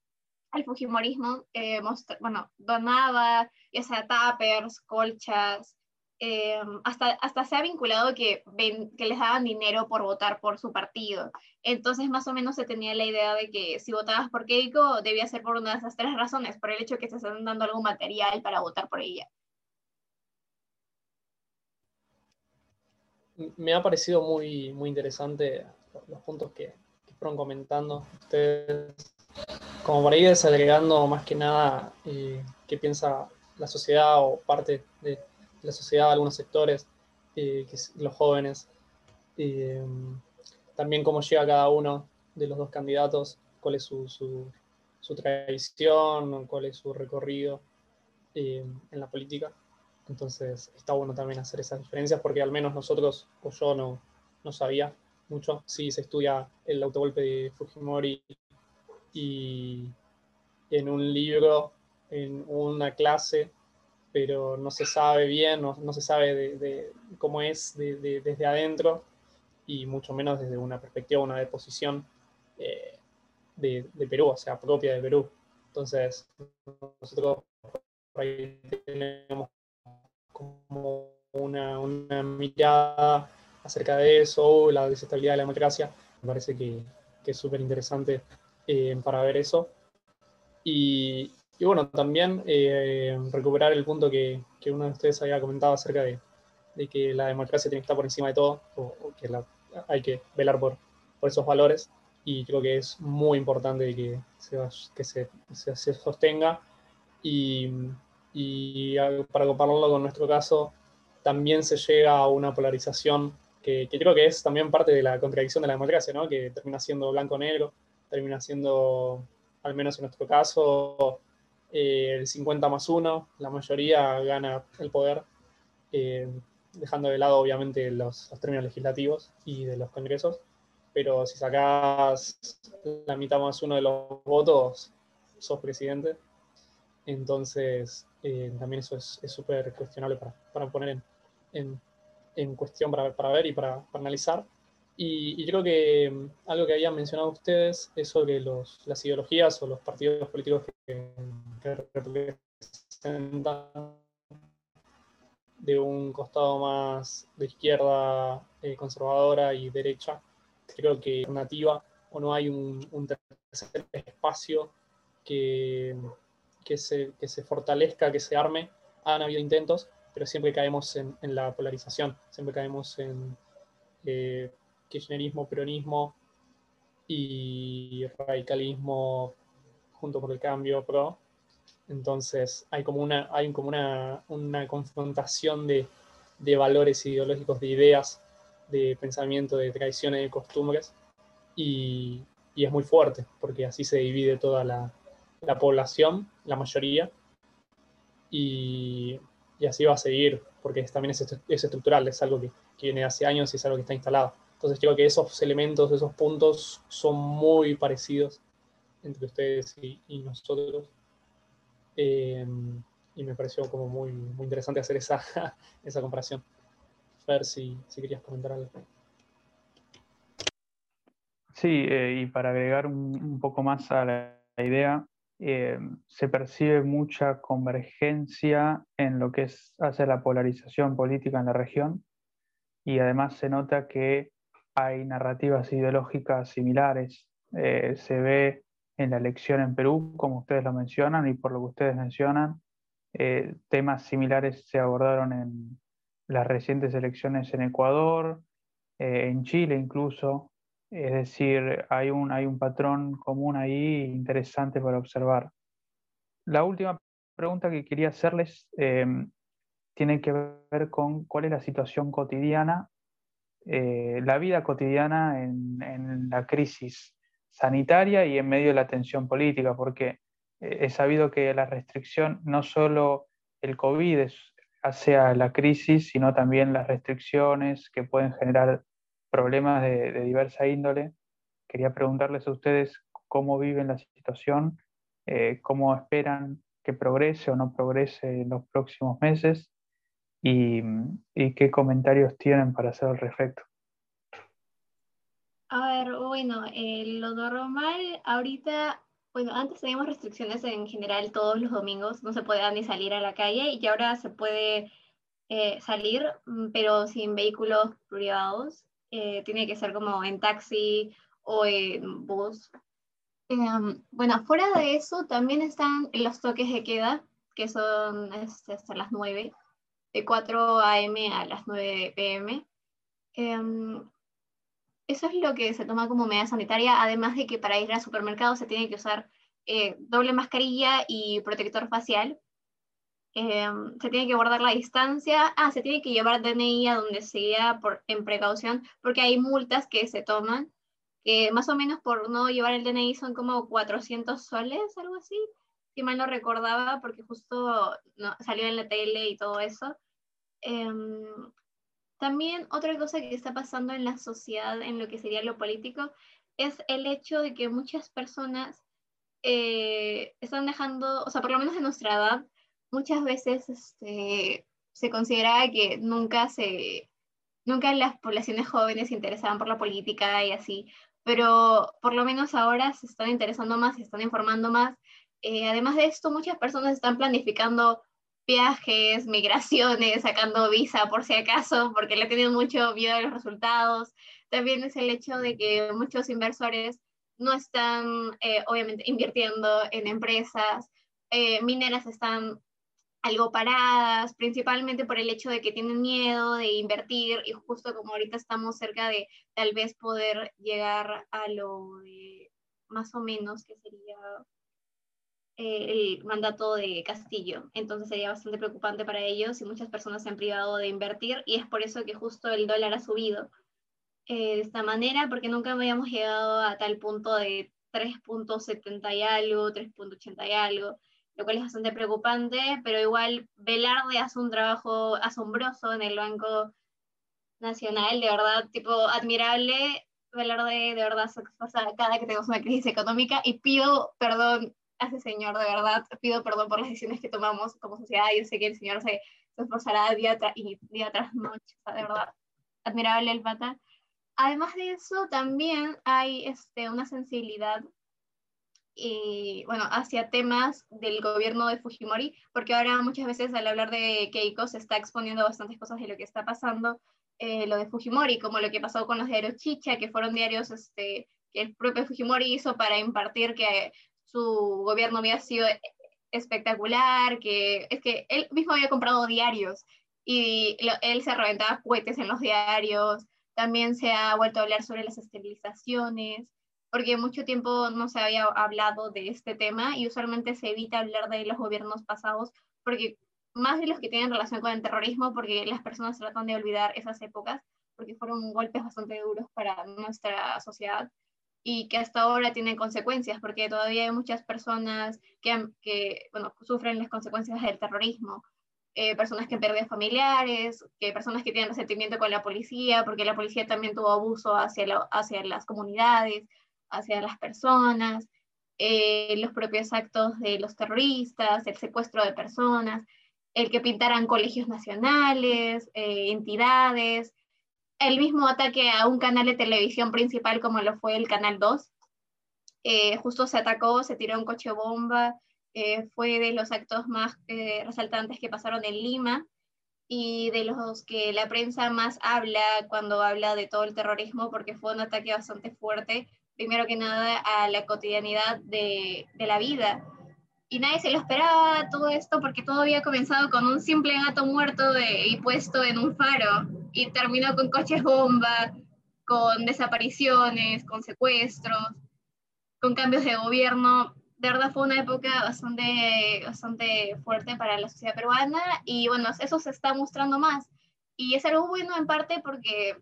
el Fujimorismo, eh, bueno, donaba ya sea tuppers, colchas, eh, hasta, hasta se ha vinculado que, que les daban dinero por votar por su partido. Entonces, más o menos se tenía la idea de que si votabas por Keiko, debía ser por una de esas tres razones, por el hecho de que te están dando algún material para votar por ella. Me ha parecido muy, muy interesante los puntos que, fueron comentando ustedes, como por ahí desagregando más que nada eh, qué piensa la sociedad o parte de la sociedad, algunos sectores, eh, los jóvenes, eh, también cómo llega cada uno de los dos candidatos, cuál es su, su, tradición, cuál es su recorrido eh, en la política. Entonces está bueno también hacer esas diferencias porque al menos nosotros, o yo no, no sabía mucho, sí se estudia el autogolpe de Fujimori y en un libro, en una clase, pero no se sabe bien, no, no se sabe de, cómo es desde adentro y mucho menos desde una perspectiva, una deposición eh, de, Perú, o sea, propia de Perú. Entonces, nosotros ahí tenemos como una, una mirada acerca de eso, la desestabilidad de la democracia. Me parece que, que es súper interesante eh, para ver eso. Y, y bueno, también eh, recuperar el punto que, que, uno de ustedes había comentado acerca de, de, que la democracia tiene que estar por encima de todo, o, o que la, hay que velar por, por, esos valores. Y creo que es muy importante que se, que se, se, se sostenga. Y, y para compararlo con nuestro caso, también se llega a una polarización que, que, creo que es también parte de la contradicción de la democracia, ¿no? que termina siendo blanco-negro, termina siendo, al menos en nuestro caso, eh, el 50 más 1, la mayoría gana el poder, eh, dejando de lado obviamente los, los, términos legislativos y de los congresos, pero si sacas la mitad más uno de los votos, sos presidente, entonces eh, también eso es súper cuestionable para, para, poner en, en, en cuestión, para, para, ver y para, para analizar. Y, y, creo que mm, algo que habían mencionado ustedes es sobre los, las ideologías o los partidos políticos que, que representan de un costado más de izquierda eh, conservadora y derecha. Creo que nativa o no hay un, un tercer espacio que, que, se, que se fortalezca, que se arme. Han habido intentos, pero siempre caemos en, en la polarización, siempre caemos en eh, kirchnerismo, peronismo y radicalismo junto por el cambio pro. Entonces hay como una, hay como una, una confrontación de, de, valores ideológicos, de ideas, de pensamiento, de tradiciones, de costumbres, y, y es muy fuerte, porque así se divide toda la, la población, la mayoría, y, y, así va a seguir, porque también es, es estructural, es algo que, que viene hace años y es algo que está instalado. Entonces creo que esos elementos, esos puntos son muy parecidos entre ustedes y, y nosotros. Eh, y me pareció como muy, muy interesante hacer esa, <laughs> esa comparación. Fer, si, si querías comentar algo. Sí, eh, y para agregar un, poco más a la idea, eh, se percibe mucha convergencia en lo que es hacia la polarización política en la región y además se nota que hay narrativas ideológicas similares. Eh, se ve en la elección en Perú, como ustedes lo mencionan y por lo que ustedes mencionan, eh, temas similares se abordaron en las recientes elecciones en Ecuador, eh, en Chile incluso. Es decir, hay un, hay un patrón común ahí interesante para observar. La última pregunta que quería hacerles eh, tiene que ver con cuál es la situación cotidiana eh, la vida cotidiana en, en, la crisis sanitaria y en medio de la tensión política, porque eh, he sabido que la restricción, no solo el COVID es, hacia la crisis, sino también las restricciones que pueden generar problemas de, diversa índole. Quería preguntarles a ustedes cómo viven la situación, eh, cómo esperan que progrese o no progrese en los próximos meses y, qué comentarios tienen para hacer al respecto. A ver, bueno, lo normal ahorita, bueno, antes teníamos restricciones en general todos los domingos, no se podía ni salir a la calle y ahora se puede eh, salir, mm, pero sin vehículos privados. Eh, tiene que ser como en taxi o en bus. Em, bueno, fuera de eso también están los toques de queda, que son este, hasta las 9 de 4 a.m. a las 9 p.m. Eso es lo que se toma como medida sanitaria, además de que para ir al supermercado se tiene que usar eh, doble mascarilla y protector facial. Eh, se tiene que guardar la distancia. Ah, se tiene que llevar DNI a donde sea por, en precaución, porque hay multas que se toman, que más o menos por no llevar el DNI son como 400 soles, algo así si mal no recordaba, porque justo no, salió en la tele y todo eso. Eh, también otra cosa que está pasando en la sociedad, en lo que sería lo político, es el hecho de que muchas personas eh, están dejando, o sea, por lo menos en nuestra edad, muchas veces este, se considera que nunca se, nunca las poblaciones jóvenes se interesaban por la política y así, pero por lo menos ahora se están interesando más, se están informando más. Eh, además de esto, muchas personas están planificando viajes, migraciones, sacando visa por si acaso, porque le tienen mucho miedo a los resultados. También es el hecho de que muchos inversores no están, eh, obviamente, invirtiendo en empresas. Eh, mineras están algo paradas, principalmente por el hecho de que tienen miedo de invertir y justo como ahorita estamos cerca de tal vez poder llegar a lo de más o menos que sería el mandato de Castillo. Entonces sería bastante preocupante para ellos y muchas personas se han privado de invertir y es por eso que justo el dólar ha subido eh, de esta manera, porque nunca habíamos llegado a tal punto de 3.70 y algo, 3.80 y algo lo cual es bastante preocupante, pero igual Velarde hace un trabajo asombroso en el Banco Nacional, de verdad, tipo admirable. Velarde de verdad se esfuerza cada que tenemos una crisis económica y pido perdón ese señor, de verdad, pido perdón por las decisiones que tomamos como sociedad. Yo sé que el señor se, se esforzará día, día tras noche, de verdad, admirable el pata. Además de eso, también hay este, una sensibilidad y bueno, hacia temas del gobierno de Fujimori, porque ahora muchas veces al hablar de Keiko se está exponiendo bastantes cosas de lo que está pasando, eh, lo de Fujimori, como lo que pasó con los diarios Chicha, que fueron diarios este, que el propio Fujimori hizo para impartir que su gobierno había sido espectacular, que es que él mismo había comprado diarios y él se reventaba cohetes en los diarios, también se ha vuelto a hablar sobre las esterilizaciones, porque mucho tiempo no se había hablado de este tema y usualmente se evita hablar de los gobiernos pasados, porque más de los que tienen relación con el terrorismo, porque las personas tratan de olvidar esas épocas, porque fueron golpes bastante duros para nuestra sociedad y que hasta ahora tienen consecuencias, porque todavía hay muchas personas que, que bueno, sufren las consecuencias del terrorismo. Eh, personas que pierden familiares, personas que tienen resentimiento con la policía, porque la policía también tuvo abuso hacia, hacia las comunidades, hacia las personas, eh, los propios actos de los terroristas, el secuestro de personas, el que pintaran colegios nacionales, eh, entidades, el mismo ataque a un canal de televisión principal como lo fue el Canal 2. Eh, justo se atacó, se tiró un coche bomba, fue de los actos más resaltantes que pasaron en Lima y de los que la prensa más habla cuando habla de todo el terrorismo porque fue un ataque bastante fuerte primero que nada a la cotidianidad de, la vida. Y nadie se lo esperaba todo esto porque todo había comenzado con un simple gato muerto y puesto en un faro y terminó con coches bomba, con desapariciones, con secuestros, con cambios de gobierno. De verdad fue una época bastante, bastante fuerte para la sociedad peruana y bueno, eso se está mostrando más. Y es algo bueno en parte porque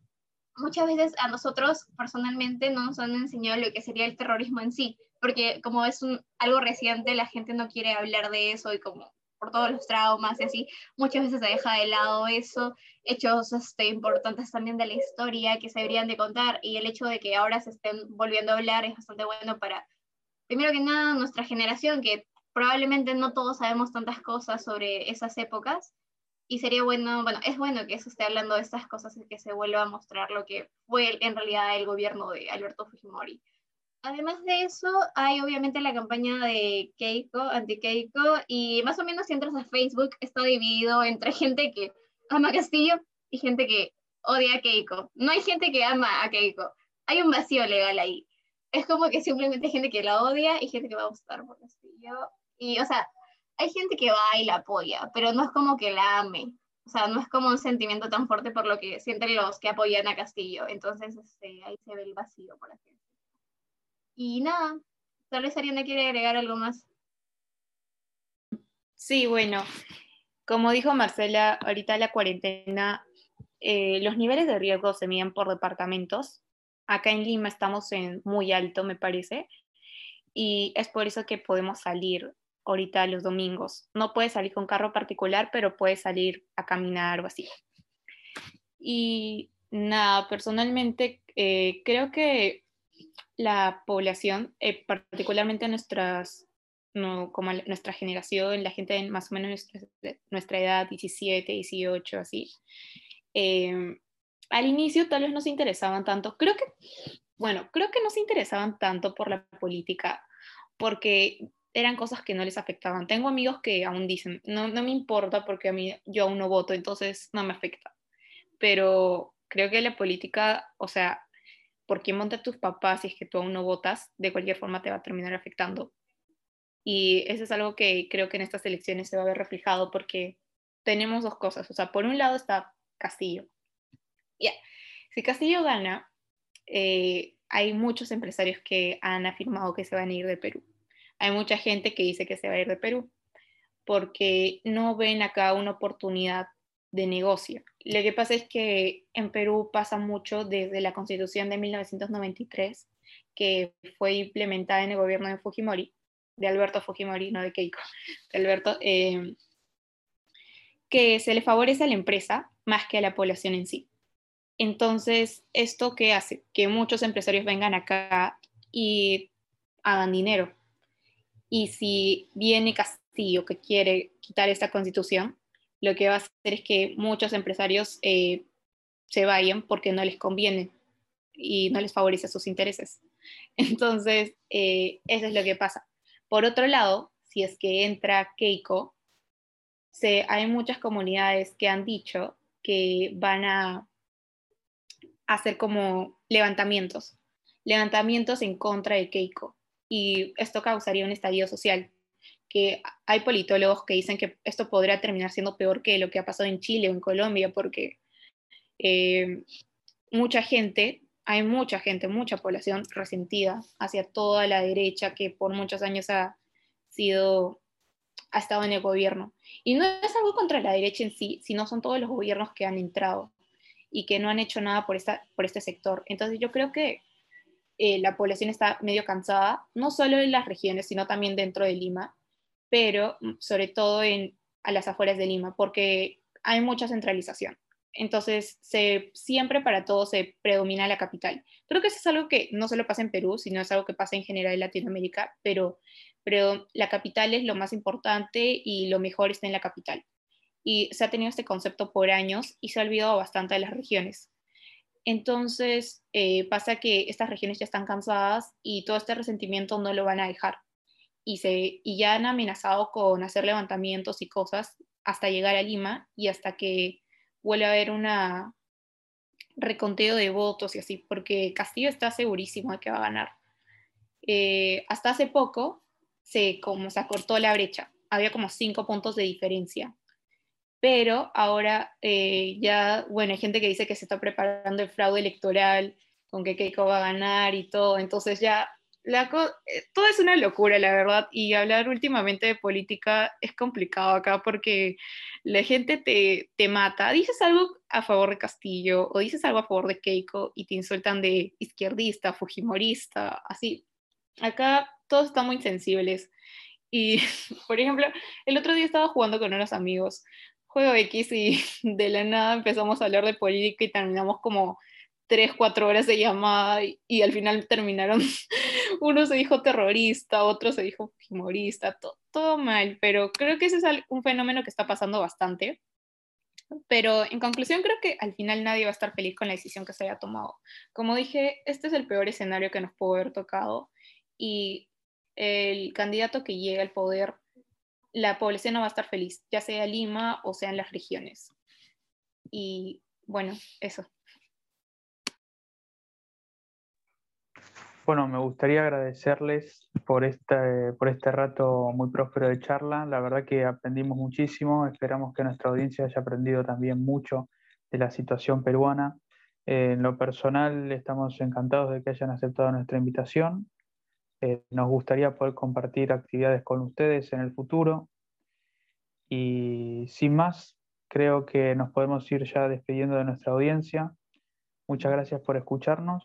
muchas veces a nosotros personalmente no nos han enseñado lo que sería el terrorismo en sí, porque como es un, algo reciente, la gente no quiere hablar de eso y como por todos los traumas y así, muchas veces se deja de lado eso, hechos este, importantes también de la historia que se deberían de contar y el hecho de que ahora se estén volviendo a hablar es bastante bueno para, primero que nada, nuestra generación, que probablemente no todos sabemos tantas cosas sobre esas épocas, y sería bueno, bueno, es bueno que se esté hablando de estas cosas y que se vuelva a mostrar lo que fue en realidad el gobierno de Alberto Fujimori. Además de eso, hay obviamente la campaña de Keiko, anti-Keiko, y más o menos si entras a Facebook está dividido entre <laughs> gente que ama a Castillo y gente que odia a Keiko. No hay gente que ama a Keiko, hay un vacío legal ahí. Es como que simplemente hay gente que la odia y gente que va a votar por Castillo. Y, o sea, hay gente que va y la apoya, pero no es como que la ame. O sea, no es como un sentimiento tan fuerte por lo que sienten los que apoyan a Castillo. Entonces, este, ahí se ve el vacío, por así decirlo. Y nada, tal vez Ariana quiere agregar algo más. Sí, bueno, como dijo Marcela, ahorita la cuarentena, eh, los niveles de riesgo se miden por departamentos. Acá en Lima estamos en muy alto, me parece, y es por eso que podemos salir ahorita los domingos. No puedes salir con carro particular, pero puedes salir a caminar o así. Y nada, personalmente eh, creo que la población, eh, particularmente nuestras, no, como nuestra generación, la gente más o menos nuestra, edad, 17, 18, así, em, al inicio tal vez no se interesaban tanto. Creo que, bueno, creo que no se interesaban tanto por la política, porque eran cosas que no les afectaban. Tengo amigos que aún dicen, no, no me importa porque a mí yo aún no voto, entonces no me afecta. Pero creo que la política, o sea, por quién tus papás si es que tú aún no votas, de cualquier forma te va a terminar afectando. Y eso es algo que creo que en estas elecciones se va a ver reflejado porque tenemos dos cosas. O sea, por un lado está Castillo. Ya, si Castillo gana, eh, hay muchos empresarios que han afirmado que se van a ir de Perú. Hay mucha gente que dice que se va a ir de Perú porque no ven acá una oportunidad de negocio. Lo que pasa es que en Perú pasa mucho desde la constitución de 1993, que fue implementada en el gobierno de Fujimori, de Alberto Fujimori, no de Keiko, de Alberto, eh, que se le favorece a la empresa más que a la población en sí. Entonces, ¿esto qué hace? Que muchos empresarios vengan acá y hagan dinero. Y si viene Castillo que quiere quitar esta constitución, lo que va a hacer es que muchos empresarios eh, se vayan porque no les conviene y no les favorece sus intereses. <laughs> Entonces, eh, eso es lo que pasa. Por otro lado, si es que entra Keiko, se, hay muchas comunidades que han dicho que van a hacer como levantamientos, levantamientos en contra de Keiko. Y esto causaría un estadio social, que hay politólogos que dicen que esto podría terminar siendo peor que lo que ha pasado en Chile o en Colombia, porque eh, mucha gente, hay mucha gente, mucha población resentida hacia toda la derecha que por muchos años ha sido, ha estado en el gobierno. Y no es algo contra la derecha en sí, sino son todos los gobiernos que han entrado y que no han hecho nada por, esta, por este sector. Entonces yo creo que eh, la población está medio cansada, no solo en las regiones, sino también dentro de Lima, pero mm, sobre todo en, a las afueras de Lima, porque hay mucha centralización. Entonces, se, siempre para todo se predomina la capital. Creo que eso es algo que no solo pasa en Perú, sino es algo que pasa en general en Latinoamérica, pero, pero la capital es lo más importante y lo mejor está en la capital y se ha tenido este concepto por años y se ha olvidado bastante de las regiones. Entonces eh, pasa que estas regiones ya están cansadas y todo este resentimiento no lo van a dejar. Y, se, y ya han amenazado con hacer levantamientos y cosas hasta llegar a Lima y hasta que vuelva a haber una reconteo de votos y así, porque Castillo está segurísimo de que va a ganar. Eh, hasta hace poco se, como se acortó la brecha, había como cinco puntos de diferencia pero ahora eh, ya, bueno, hay gente que dice que se está preparando el fraude electoral, con que Keiko va a ganar y todo, entonces ya, la eh, todo es una locura, la verdad, y hablar últimamente de política es complicado acá porque la gente te, te mata, dices algo a favor de Castillo o dices algo a favor de Keiko y te insultan de izquierdista, fujimorista, así. Acá todos están muy sensibles. Y, <laughs> por ejemplo, el otro día estaba jugando con unos amigos juego X y <laughs> de la nada empezamos a hablar de política y terminamos como tres, cuatro horas de llamada y, al final terminaron, <laughs> uno se dijo terrorista, otro se dijo humorista, todo mal, pero creo que ese es un fenómeno que está pasando bastante. Pero en conclusión, creo que al final nadie va a estar feliz con la decisión que se haya tomado. Como dije, este es el peor escenario que nos pudo haber tocado y el candidato que llega al poder la población no va a estar feliz, ya sea Lima o sea en las regiones. Y bueno, eso. Bueno, me gustaría agradecerles por este, por este rato muy próspero de charla. La verdad que aprendimos muchísimo. Esperamos que nuestra audiencia haya aprendido también mucho de la situación peruana. en lo personal, estamos encantados de que hayan aceptado nuestra invitación. Eh, nos gustaría poder compartir actividades con ustedes en el futuro. Y sin más, creo que nos podemos ir ya despidiendo de nuestra audiencia. Muchas gracias por escucharnos